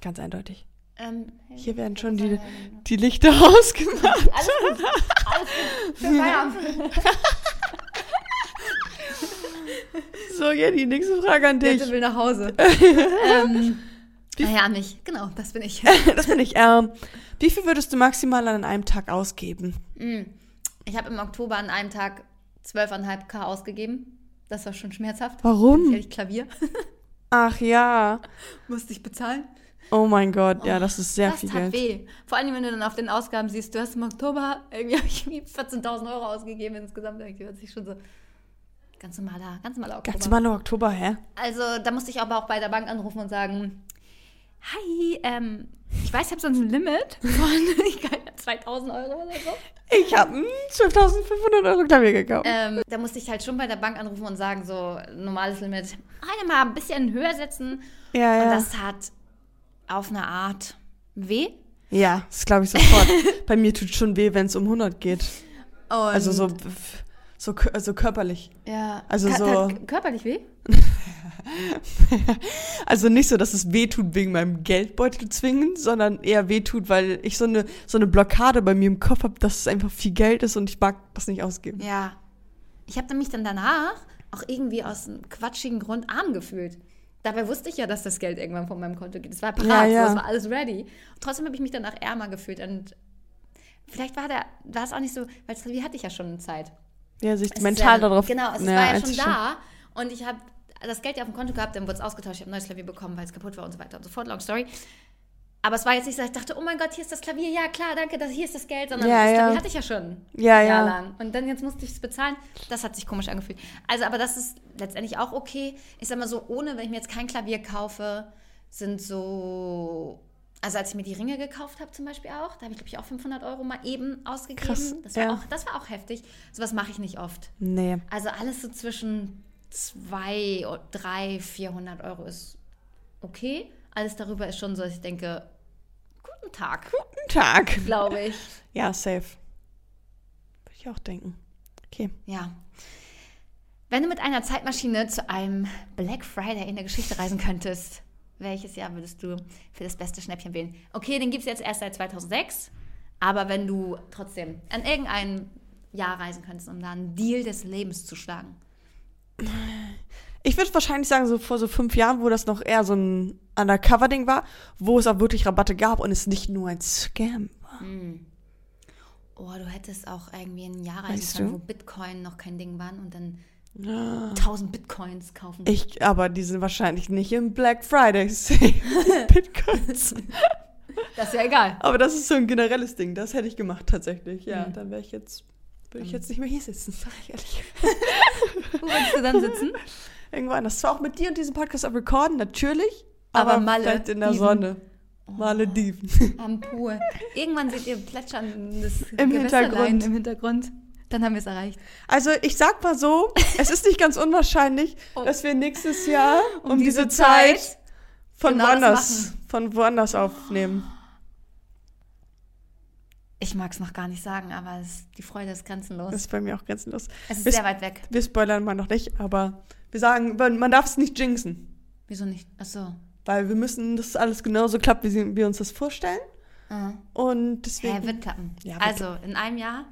Ganz eindeutig. Ähm, Hier werden schon die, die Lichter ausgemacht. Alles gut. Alles gut. Für Feierabend. So, Jenny, nächste Frage an dich. Jette will nach Hause. ähm, naja, mich. Genau, das bin ich. Das bin ich. Ähm, wie viel würdest du maximal an einem Tag ausgeben? Mm. Ich habe im Oktober an einem Tag 12,5 K ausgegeben. Das war schon schmerzhaft. Warum? Ehrlich, Klavier. Ach ja. Musste ich bezahlen. Oh mein Gott, ja, das ist sehr das viel Geld. weh. Vor allem, wenn du dann auf den Ausgaben siehst, du hast im Oktober irgendwie habe ich irgendwie 14.000 Euro ausgegeben insgesamt. Irgendwie hört sich schon so. Ganz normaler, ganz normaler Oktober. Ganz normaler Oktober, hä? Also da musste ich aber auch bei der Bank anrufen und sagen, hi, ähm, ich weiß, ich habe sonst ein Limit von ich kann, 2000 Euro oder so. Ich habe 12.500 Euro Klavier gekauft. Ähm, da musste ich halt schon bei der Bank anrufen und sagen, so normales Limit, eine mal ein bisschen höher setzen. ja, Und ja. das hat auf eine Art weh. ja, das glaube ich sofort. Bei mir tut schon weh, wenn es um 100 geht. Und Also so, so, so körperlich. ja. also Ka- so- körperlich weh? Also nicht so, dass es weh tut wegen meinem Geldbeutel zwingend, sondern eher weh tut, weil ich so eine, so eine Blockade bei mir im Kopf habe, dass es einfach viel Geld ist und ich mag das nicht ausgeben. Ja. Ich habe mich dann danach auch irgendwie aus einem quatschigen Grund arm gefühlt. Dabei wusste ich ja, dass das Geld irgendwann von meinem Konto geht. Es war parat, Ja, ja. es war alles ready. Und trotzdem habe ich mich danach ärmer gefühlt. Und vielleicht war, der, war es auch nicht so, weil das Klavier hatte ich ja schon eine Zeit. Ja, sich Es mental ja, darauf Genau, es ja, war ja schon da. Und ich habe das Geld ja auf dem Konto gehabt, dann wurde es ausgetauscht, ich habe ein neues Klavier bekommen, weil es kaputt war und so weiter und so fort. Long story. Aber es war jetzt nicht so, dass ich dachte, oh mein Gott, hier ist das Klavier, ja klar, danke, das, hier ist das Geld, sondern Ja, das ja. Klavier hatte ich ja schon Ja, ein Jahr ja. lang. Und dann jetzt musste ich es bezahlen. Das hat sich komisch angefühlt. Also, aber das ist letztendlich auch okay. Ich sag mal so, ohne, wenn ich mir jetzt kein Klavier kaufe, sind so. Also als ich mir die Ringe gekauft habe zum Beispiel auch, da habe ich glaube ich auch 500 Euro mal eben ausgegeben. Krass, das, war ja. auch, das war auch heftig. Sowas mache ich nicht oft. Nee. Also alles so zwischen 2, 3, 400 Euro ist okay. Alles darüber ist schon so, dass ich denke, guten Tag, Guten Tag. glaube ich. Ja, safe. Würde ich auch denken. Okay. Ja. Wenn du mit einer Zeitmaschine zu einem Black Friday in der Geschichte reisen könntest, welches Jahr würdest du für das beste Schnäppchen wählen? Okay, den gibt es jetzt erst seit 2006, aber wenn du trotzdem an irgendein Jahr reisen könntest, um da einen Deal des Lebens zu schlagen. Ich würde wahrscheinlich sagen, so vor so fünf Jahren, wo das noch eher so ein Undercover-Ding war, wo es auch wirklich Rabatte gab und es nicht nur ein Scam war. Oh, du hättest auch irgendwie ein Jahr reisen Weißt können, du? wo Bitcoin noch kein Ding waren und dann. 1000 Bitcoins kaufen. Ich, aber die sind wahrscheinlich nicht im Black Friday Bitcoins. Das ist ja egal. aber das ist so ein generelles Ding. Das hätte ich gemacht tatsächlich. Ja, Mhm. dann wäre ich jetzt, würde ich jetzt nicht mehr hier sitzen, sag ich ehrlich. Wo würdest du dann sitzen? Irgendwo anders. Zwar auch mit dir und diesem Podcast auf Recorden, natürlich. Aber Aber, Malle, vielleicht in der Diven. Sonne. Malediven. Am Pool. Irgendwann seht ihr plätscherndes Im Hintergrund. im Hintergrund. Dann haben wir es erreicht. Also ich sag mal so, es ist nicht ganz unwahrscheinlich, Oh. dass wir nächstes Jahr um, Um diese, diese Zeit, Zeit von genau woanders, von woanders aufnehmen. Ich mag es noch gar nicht sagen, aber es, die Freude ist grenzenlos. Das ist bei mir auch grenzenlos. es ist bis- sehr weit weg. Wir spoilern mal noch nicht, aber wir sagen, man darf es nicht jinxen. Wieso nicht? Achso. Weil wir müssen, dass alles genauso klappt, wie wir uns das vorstellen. Uh. Und deswegen. Ja, wird klappen. Ja, wird also, in einem Jahr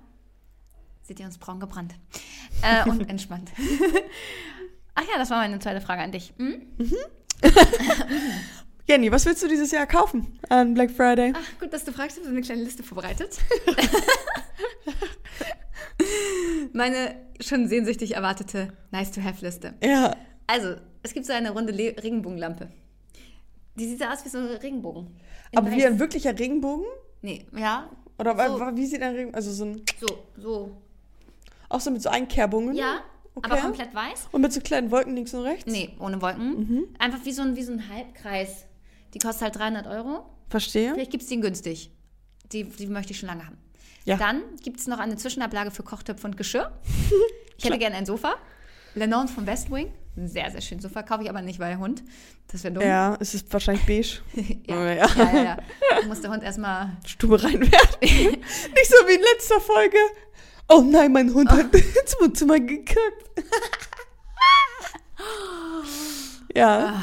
seht ihr uns braun gebrannt. Äh, und entspannt. Ach ja, das war meine zweite Frage an dich. Hm? Jenny, was willst du dieses Jahr kaufen an Black Friday? Ach, gut, dass du fragst. Ich habe eine kleine Liste vorbereitet. meine schon sehnsüchtig erwartete Nice-to-Have-Liste. Ja. Also, es gibt so eine runde Le Regenbogenlampe. Die sieht so aus wie so ein Regenbogen. In Aber wie weiß. ein wirklicher Regenbogen? Nee, ja. Oder So. wie sieht ein Regenbogen? Also so ein. So, so. Auch so mit so Einkerbungen? Ja, Okay. aber komplett weiß. Und mit so kleinen Wolken links und rechts? Nee, ohne Wolken. Mhm. Einfach wie so, ein, wie so ein Halbkreis. Die kostet halt 300 Euro. Verstehe. Vielleicht gibt es die günstig. Die, die möchte ich schon lange haben. Ja. Dann gibt es noch eine Zwischenablage für Kochtöpfe und Geschirr. Ich hätte gerne ein Sofa. Lenon vom West Wing. Ein sehr, sehr schönes Sofa. Kaufe ich aber nicht, weil Hund. Das wäre dumm. Ja, es ist wahrscheinlich beige. ja. Oh, ja. ja. ja, ja, Da muss der Hund erstmal. Stube reinwerfen. Nicht so wie in letzter Folge. Oh nein, mein Hund hat ins Wohnzimmer gekackt. ja,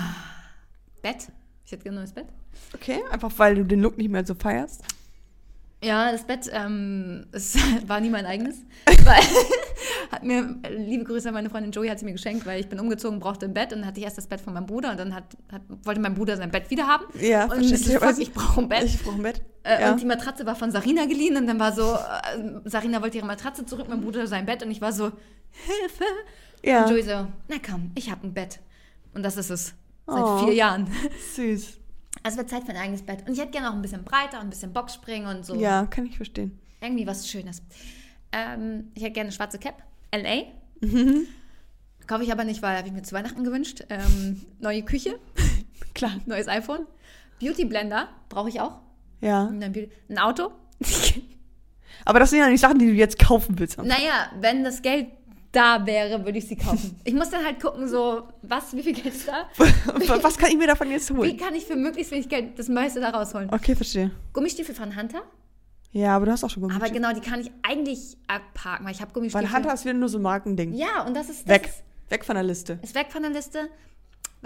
Bett. Ich hätte gerne ein neues Bett. okay. Einfach weil du den Look nicht mehr so feierst. Ja, das Bett ähm, es war nie mein eigenes. Weil, hat mir, liebe Grüße an meine Freundin Joey, hat sie mir geschenkt, weil ich bin umgezogen, brauchte ein Bett und dann hatte ich erst das Bett von meinem Bruder und dann hat, hat, wollte mein Bruder sein Bett wieder haben. Ja, und ich, fuck, ich brauche ein Bett. Ich brauche ein Bett. Äh, ja. Und die Matratze war von Sarina geliehen und dann war so, äh, Sarina wollte ihre Matratze zurück, mein Bruder sein Bett und ich war so, Hilfe. ja. Und Joey so, na komm, ich habe ein Bett. Und das ist es. Seit Oh. vier Jahren. Süß. Also wird Zeit für ein eigenes Bett. Und ich hätte gerne auch ein bisschen breiter und ein bisschen Boxspringen und so. Ja, kann ich verstehen. Irgendwie was Schönes. Ähm, ich hätte gerne eine schwarze Cap. LA. Kaufe ich aber nicht, weil habe ich mir zu Weihnachten gewünscht. Ähm, neue Küche, Klar. neues iPhone. Beauty Blender brauche ich auch. Ja. Ein Auto. Aber das sind ja nicht Sachen, die du jetzt kaufen willst. naja, wenn das Geld da wäre, würde ich sie kaufen. Ich muss dann halt gucken, so, was, wie viel Geld ist da? Was kann ich mir davon jetzt Wie holen? kann ich für möglichst wenig Geld das meiste da rausholen? Okay, verstehe. Gummistiefel von Hunter. Ja, aber du hast auch schon Aber Gummistiefel. genau, die kann ich eigentlich abparken, weil ich habe Gummistiefel. Weil Hunter ist wieder nur so ein Markending. Ja, und das ist das Weg. Ist, Weg von der Liste. ist weg von der Liste,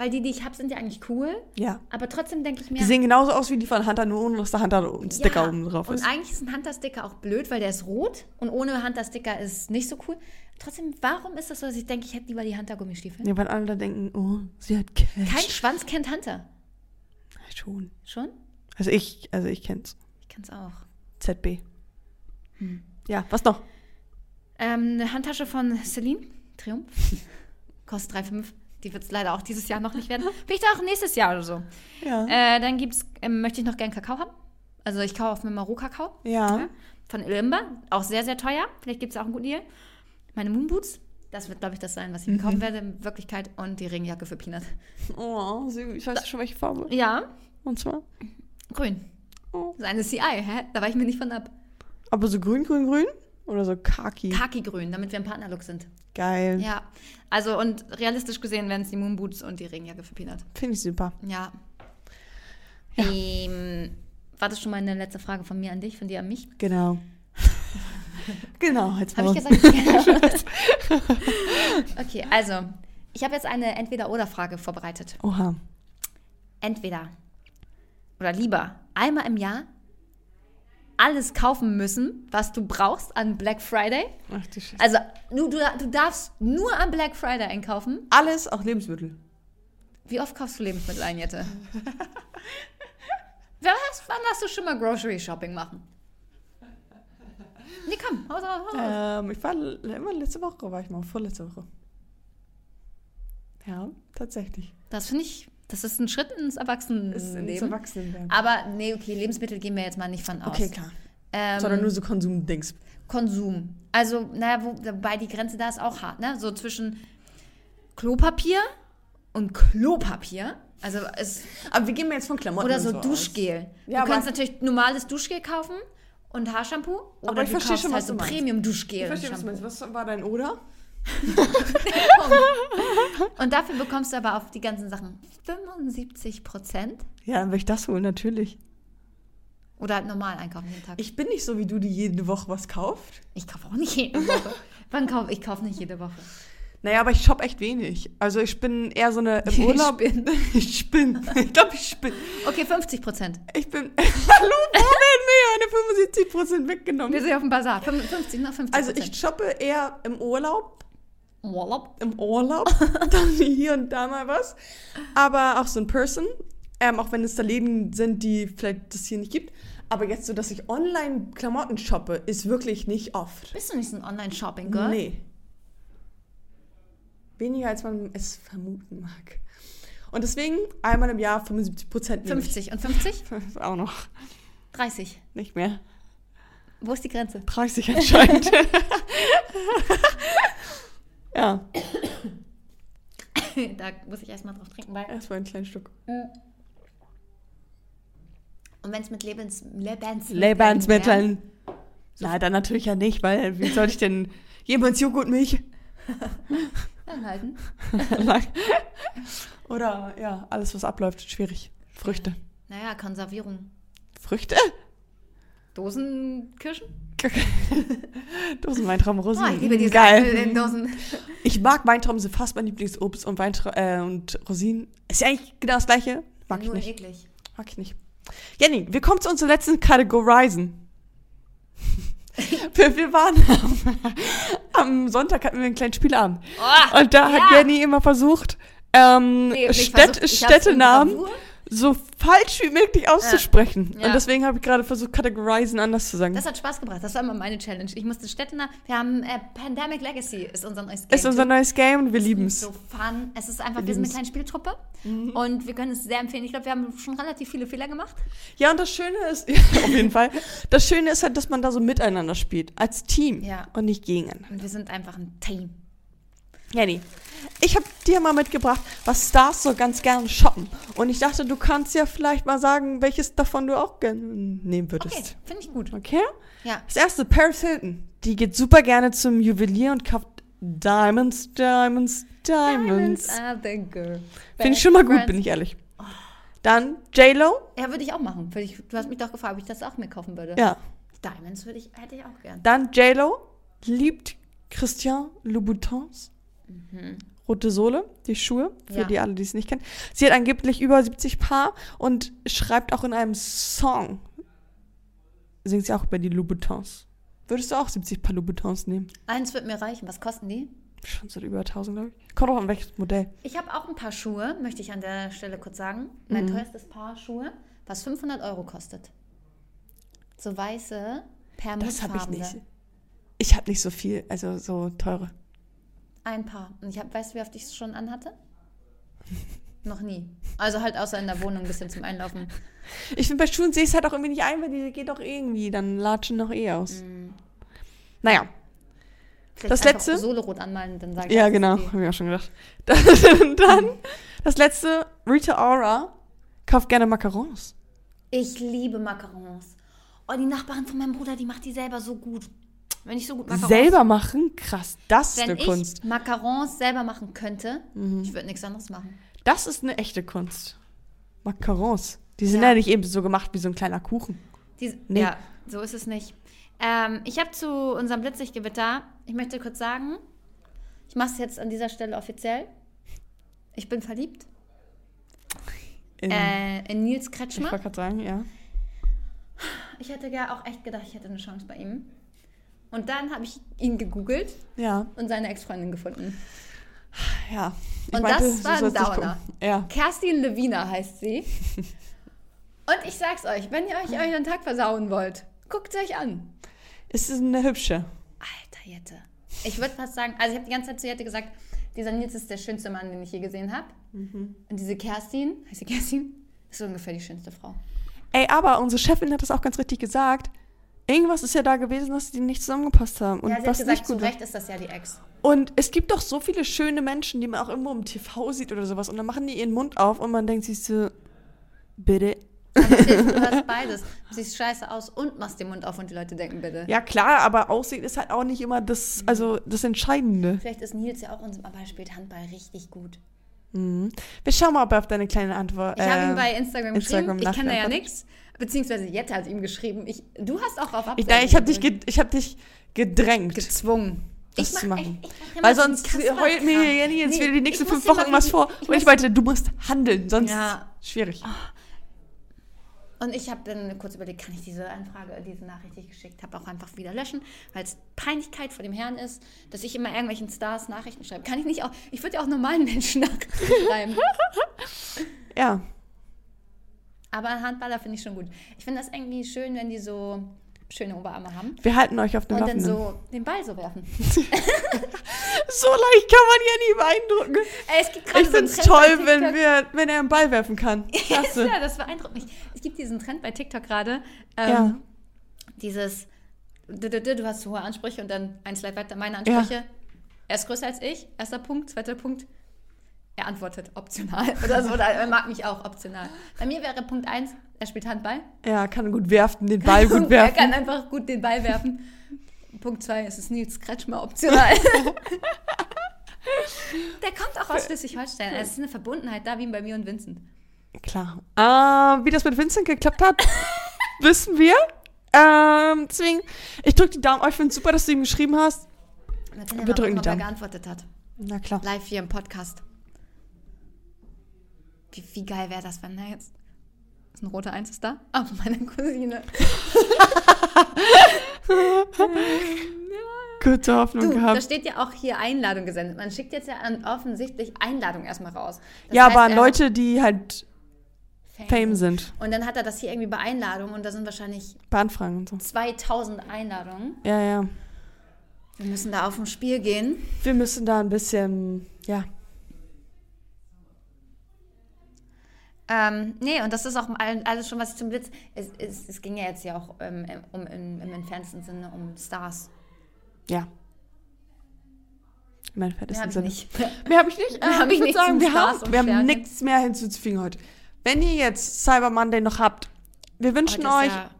weil die, die ich habe, sind ja eigentlich cool. Ja. Aber trotzdem denke ich mir. Die sehen genauso aus wie die von Hunter, nur ohne dass der Hunter ein Sticker ja, oben drauf und ist. eigentlich ist ein Hunter-Sticker auch blöd, weil der ist rot und ohne Hunter-Sticker ist nicht so cool. Trotzdem, warum ist das so, dass ich denke, ich hätte lieber die Hunter-Gummistiefel? Ja, weil alle da denken, oh, sie hat Cash. Kein Schwanz kennt Hunter. Schon. Schon? Also ich, also ich kenn's. Ich kenn's auch. ZB. Hm. Ja, was noch? Ähm, eine Handtasche von Celine, Triumph. Kostet 3,5. Die wird es leider auch dieses Jahr noch nicht werden. Vielleicht auch nächstes Jahr oder so. Ja. Äh, dann gibt's, ähm, möchte ich noch gern Kakao haben. Also ich kaufe mir mal Rohkakao. ja. Von Ilimba. Auch sehr, sehr teuer. Vielleicht gibt es auch einen guten Deal. Meine Moonboots. Das wird, glaube ich, das sein, was ich mir Mhm. kaufen werde in Wirklichkeit. Und die Regenjacke für Peanut. Oh, süß. Ich weiß schon, welche Farbe. Ja, Und zwar? grün. Oh. Das ist eine CI, hä? Da weiche ich mir nicht von ab. Aber so grün, grün, grün? Oder so khaki? Khaki-grün, damit wir im Partnerlook sind. Geil. Ja. Also, und realistisch gesehen werden es die Moonboots und die Regenjacke für Peanut. Finde ich super. Ja. Ja. Ähm, war das schon mal eine letzte Frage von mir an dich, von dir an mich? Genau. genau, jetzt Habe ich gesagt? okay, also, ich habe jetzt eine Entweder-Oder-Frage vorbereitet. Oha. Entweder oder lieber einmal im Jahr alles kaufen müssen, was du brauchst an Black Friday. Ach du Scheiße. Also, du, du, du darfst nur am Black Friday einkaufen. Alles, auch Lebensmittel. Wie oft kaufst du Lebensmittel ein, Jette? Wer wann hast du schon mal Grocery Shopping machen? Nee, komm, hau, hau, hau. Ähm, ich war immer letzte Woche, war ich mal, vorletzte Woche. Ja, tatsächlich. Das finde ich, das ist ein Schritt ins Erwachsenenleben. Erwachsenenwerden. Aber nee, okay, Lebensmittel gehen wir jetzt mal nicht von aus. Okay, klar. Ähm, Sondern nur so Konsumdings. Konsum. Also, naja, wo, wobei die Grenze da ist auch hart, ne? So zwischen Klopapier und Klopapier. Also es Aber wir gehen mir jetzt von Klamotten oder so aus. Duschgel. Ja, du kannst aber- natürlich normales Duschgel kaufen und Haarshampoo. Aber Oder ich du verstehe kaufst schon, halt was so. Premium-Duschgel. Ich verstehe, was du meinst. Was war dein Oder? Und dafür bekommst du aber auf die ganzen Sachen 75 Prozent. Ja, dann will ich das holen, natürlich. Oder halt normal einkaufen jeden Tag. Ich, Ich bin nicht so wie du, die jede Woche was kauft. kaufe auch nicht jede Woche. Wann kaufe ich? kaufe nicht jede Woche. Naja, aber ich shop echt wenig. Also ich bin eher so eine im Urlaub. bin. ich bin. Ich glaube, ich bin. Okay, 50 Prozent. Ich bin. Hallo, werden mir eine 75% weggenommen? Wir sind auf dem Bazar. 50 nach 50 Also ich shoppe eher im Urlaub. Urlaub. Im Urlaub. dann hier und da mal was. Aber auch so in Person. Ähm, auch wenn es da Läden sind, die vielleicht das hier nicht gibt. Aber jetzt so, dass ich online Klamotten shoppe, ist wirklich nicht oft. Bist du nicht so ein Online-Shopping-Girl? Nee. Weniger als man es vermuten mag. Und deswegen einmal im Jahr 75 Prozent. 50 und 50? Auch noch 30. nicht mehr. Wo ist die Grenze? 30 anscheinend. ja, da muss ich erstmal drauf trinken, weil. erstmal ein kleines Stück. Und wenn es mit Lebens Lebensmitteln. Lebensmitteln. Na, dann natürlich ja nicht, weil wie soll ich denn jemals Joghurtmilch? Dann halten. Oder ja, alles, was abläuft, schwierig. Früchte. Naja, Konservierung. Früchte? Dosenkirschen? Dosenweintrauben, Rosinen. Oh, ich liebe diese Geil. In Dosen. Ich mag Weintrauben, sind fast mein Lieblingsobst und, Weintra äh, und Rosinen. Ist ja eigentlich genau das gleiche. Mag ich Nur nicht. eklig. Mag ich nicht. Jenny, wir kommen zu unserer letzten Kategorisen. wir, wir waren am, am Sonntag hatten wir einen kleinen Spielabend. Oh, Und da hat ja. Jenny immer versucht, ähm, Nee, Städt. Ich Städtenamen. So falsch wie möglich auszusprechen. Ja. Und deswegen habe ich gerade versucht, Kategorisen anders zu sagen. Das hat Spaß gebracht. Das war immer meine Challenge. Ich musste Städtener. Wir haben äh, Pandemic Legacy ist unser neues Game. ist unser neues Game und wir lieben Es so fun. Es ist einfach, Wir wir sind eine kleine Spieltruppe und wir können es sehr empfehlen. Ich glaube, wir haben schon relativ viele Fehler gemacht. Ja, und das Schöne ist, ja, auf jeden Fall, das Schöne ist halt, dass man da so miteinander spielt. Als Team und nicht gegeneinander. Und wir sind einfach ein Team. Jenny, ich habe dir mal mitgebracht, was Stars so ganz gerne shoppen. Und ich dachte, du kannst ja vielleicht mal sagen, welches davon du auch gerne nehmen würdest. Okay, finde ich gut. Okay? Ja. Das erste, Paris Hilton. Die geht super gerne zum Juwelier und kauft Diamonds, Diamonds, Diamonds. are the girl. Finde ich schon mal gut, bin ich ehrlich. Dann J-Lo. Ja, würde ich auch machen. Ich, du hast mich doch gefragt, ob ich das auch mir kaufen würde. Ja. Diamonds würde ich, hätte ich auch gern. Dann J-Lo liebt Christian Louboutins. Rote Sohle, die Schuhe, für Mhm. Ja. die alle, die es nicht kennen. Sie hat angeblich über 70 Paar und schreibt auch in einem Song, singt sie auch über die Louboutins. Würdest du auch 70 Paar Louboutins nehmen? Eins wird mir reichen. Was kosten die? Schon so über 1000, glaube ich. Kommt auch an welches Modell. Ich habe auch ein paar Schuhe, möchte ich an der Stelle kurz sagen. Mein Mhm. teuerstes Paar Schuhe, was 500 Euro kostet. So weiße, Das habe ich nicht. Ich habe nicht so viel, also so teure. Ein Paar. Und ich hab, weißt du, wie oft ich es schon anhatte? Noch nie. Also halt außer in der Wohnung ein bisschen zum Einlaufen. Ich finde, bei Schuhen sehe ich es halt auch irgendwie nicht ein, weil die geht doch irgendwie, dann latschen noch eh aus. Naja, Vielleicht Das letzte? Solarot anmalen, dann sage ich ja genau, die. habe ich auch schon gedacht. Dann, dann das letzte, Rita Ora kauft gerne Macarons. Ich liebe Macarons. Oh, die Nachbarin von meinem Bruder, die macht die selber so gut. Wenn ich so gut Macarons Selber machen? Krass, das ist Wenn eine ich Kunst. Mhm. Macarons selber machen könnte, ich würde nichts anderes machen. Das ist eine echte Kunst. Macarons. Die sind Ja. ja. nicht eben so gemacht wie so ein kleiner Kuchen. Die, Nee. Ja, so ist es nicht. Ähm, ich habe zu unserem Blitzlichtgewitter, ich möchte kurz sagen, ich mache es jetzt an dieser Stelle offiziell. Ich bin verliebt In, äh, in Nils ich Kretschmer. wollte gerade sagen, ja. Ich hätte ja auch echt gedacht, ich hätte eine Chance bei ihm. Und dann habe ich ihn gegoogelt Ja, und seine Ex-Freundin gefunden. ja. Ich Und das so war ein Downer. Ja. Kerstin Lewina heißt sie. Und ich sag's euch, wenn ihr euch euren Tag versauen wollt, guckt euch an. Es ist eine hübsche. Alter Jette. Ich würde fast sagen, also ich habe die ganze Zeit zu Jette gesagt, dieser Nils ist der schönste Mann, den ich je gesehen habe. Und diese Kerstin, heißt sie Kerstin, ist ungefähr die schönste Frau. Ey, aber unsere Chefin hat das auch ganz richtig gesagt. Irgendwas ist ja da gewesen, dass die nicht zusammengepasst haben. Und ja, sie was hat nicht gesagt, zu gut war. Recht ist das ja die Ex. Und es gibt doch so viele schöne Menschen, die man auch irgendwo im TV sieht oder sowas. Und dann machen die ihren Mund auf und man denkt sich so, bitte. Aber du hast beides. Du siehst scheiße aus und machst den Mund auf und die Leute denken bitte. Ja, klar, aber Aussehen ist halt auch nicht immer das, also das Entscheidende. Vielleicht ist Nils ja auch unser, aber er spielt Handball richtig gut. Mhm. Wir schauen mal, ob er auf deine kleine Antwort. Ich habe ähm, ihm bei Instagram, Instagram geschrieben, ich kenne da ja nichts. Beziehungsweise Jette hat ihm geschrieben. Ich, du hast auch auf Ich, Absenden nein, ich habe dich, ge ich hab dich gedrängt. gezwungen. das mach zu machen. echt- ich mach Weil sonst heult mir Jenny jetzt Nee, wieder die nächsten ich fünf Wochen wie- vor. ich Und ich meinte, du musst handeln, sonst Ja. schwierig. Und ich habe dann kurz überlegt, kann ich diese Anfrage, diese Nachricht, die ich geschickt habe, auch einfach wieder löschen, weil es Peinlichkeit vor dem Herrn ist, dass ich immer irgendwelchen Stars Nachrichten schreibe. Kann ich nicht auch, ich würde ja auch normalen Menschen Nachrichten schreiben. Ja. Aber Handballer finde ich schon gut. Ich finde das irgendwie schön, wenn die so schöne Oberarme haben. Wir halten euch auf dem Und dann Laufenden. so den Ball so werfen. so leicht kann man Jenny beeindrucken. Ey, es gibt Ich so Trend bei toll, wenn, wir, wenn er einen Ball werfen kann. Klasse. ja, das beeindruckt mich. Es gibt diesen Trend bei TikTok gerade. Ähm, Ja. Dieses, du, du, hast hohe Ansprüche und dann ein Slide weiter meine Ansprüche. Er ist größer als ich. Erster Punkt. Zweiter Punkt. Er antwortet optional oder so. Oder er mag mich auch optional. Bei mir wäre Punkt 1, er spielt Handball. Er kann gut werfen, den Ball gut Und Er werfen. kann einfach gut den Ball werfen. Punkt 2, es ist Nils Kretschmer optional. Der kommt auch aus Schleswig-Holstein. Es ist eine Verbundenheit da, wie bei mir und Vincent. Klar. Ähm, wie das mit Vincent geklappt hat, wissen wir. Ähm, deswegen, ich drücke die Daumen. Oh, ich finde es super, dass du ihm geschrieben hast. Wir ja Wir drücken die er Daumen. geantwortet hat. Na klar. Live hier im Podcast. Wie, wie geil wäre das, wenn er jetzt. Ist ein roter Eins ist da? Ah, meine Cousine. Gute Hoffnung Du, da gehabt. steht ja auch hier Einladung gesendet. Man schickt jetzt ja an, offensichtlich Einladung erstmal raus. Das Ja, heißt, aber er Leute, die halt Fame sind. Und dann hat er das hier irgendwie bei Einladung und da sind wahrscheinlich Bei Anfragen und so. 2000 Einladungen. Ja, ja. Wir müssen da auf ein Spiel gehen. Wir müssen da ein bisschen, ja. Ähm, nee, und das ist auch all- alles schon, was ich zum Blitz. Es, es, es ging ja jetzt ja auch ähm, um, im, im entferntesten Sinne um Stars. Ja. Im Mehr entferntesten ich Sinne. nicht. Mehr habe ich nicht. Mehr Ähm, hab ich nicht zum wir Spaß haben, wir haben nichts mehr hinzuzufügen heute. Wenn ihr jetzt Cyber Monday noch habt, wir wünschen euch ja,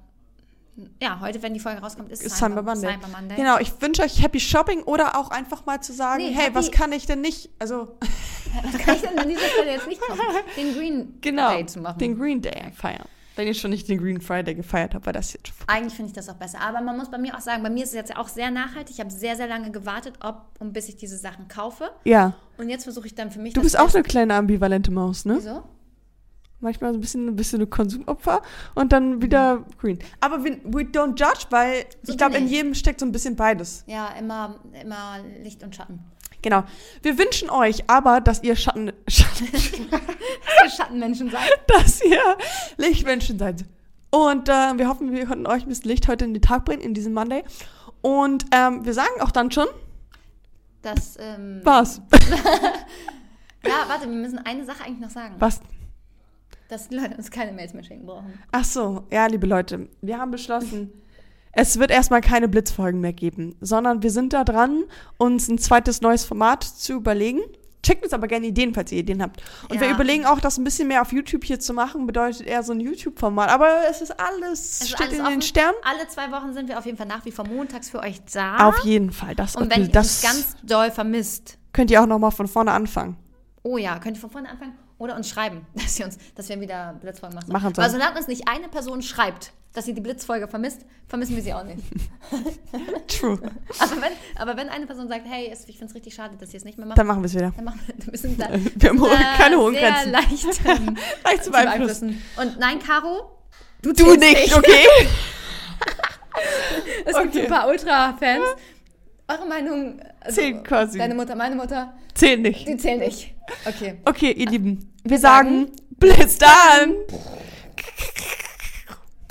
ja, heute, wenn die Folge rauskommt, ist ist Cyber, Cyber Monday. Cyber Monday. Genau, ich wünsche euch Happy Shopping oder auch einfach mal zu sagen, Nee, hey, was happy- kann ich denn nicht? Also, Was kann ich denn an dieser Stelle jetzt nicht machen? Den Green genau, Day zu machen. den Green Day feiern. Wenn ihr schon nicht den Green Friday gefeiert habt, war das jetzt schon Eigentlich finde ich das auch besser. Aber man muss bei mir auch sagen, bei mir ist es jetzt auch sehr nachhaltig. Ich habe sehr, sehr lange gewartet, ob und bis ich diese Sachen kaufe. Ja, Und jetzt versuche ich dann für mich du bist auch eine kleine ambivalente Maus, ne? Wieso? Manchmal so ein bisschen, ein bisschen ein Konsumopfer und dann wieder Green. Aber we, we don't judge, weil So ich glaube, in jedem steckt so ein bisschen beides. Ja, immer, immer Licht und Schatten. Genau. Wir wünschen euch aber, dass ihr Schatten, Schatten Dass ihr Schattenmenschen seid. dass ihr Lichtmenschen seid. Und äh, wir hoffen, wir konnten euch ein bisschen Licht heute in den Tag bringen, in diesem Monday. Und ähm, wir sagen auch dann schon, Das, ähm, was? Ja, warte, wir müssen eine Sache eigentlich noch sagen. Was? Dass die Leute uns keine Mails mehr schicken brauchen. Ach so, ja, liebe Leute, wir haben beschlossen, es wird erstmal keine Blitzfolgen mehr geben, sondern wir sind da dran, uns ein zweites neues Format zu überlegen. Checkt uns aber gerne Ideen, falls ihr Ideen habt. Und wir Ja. überlegen auch, das ein bisschen mehr auf YouTube hier zu machen, bedeutet eher so ein YouTube-Format. Aber es ist alles, Es steht alles in offen. den Sternen. Alle zwei Wochen sind wir auf jeden Fall nach wie vor montags für euch da. Auf jeden Fall. Das, Und wenn ihr das ganz doll vermisst, könnt ihr auch nochmal von vorne anfangen. oh ja, könnt ihr von vorne anfangen oder uns schreiben, dass, ihr uns, dass wir wieder Blitzfolgen machen. Machen sollen. Aber solange uns nicht eine Person schreibt, dass sie die Blitzfolge vermisst, vermissen wir sie auch nicht. True. aber, wenn, aber wenn eine Person sagt, hey, ich finde es richtig schade, dass ihr es nicht mehr macht, Dann machen wir es wieder. dann machen wir, wir sind da, Wir haben da keine hohen sehr Grenzen. leicht ähm, Leicht zu beeinflussen. Und nein, Caro, du, Du zählst nicht, okay? Es gibt Okay. ein paar Ultra-Fans. Eure Meinung? Also, Zählt quasi. Deine Mutter, meine Mutter, Zehn nicht. die zählen nicht. Okay. Okay, ihr Lieben, wir sagen, bis dann.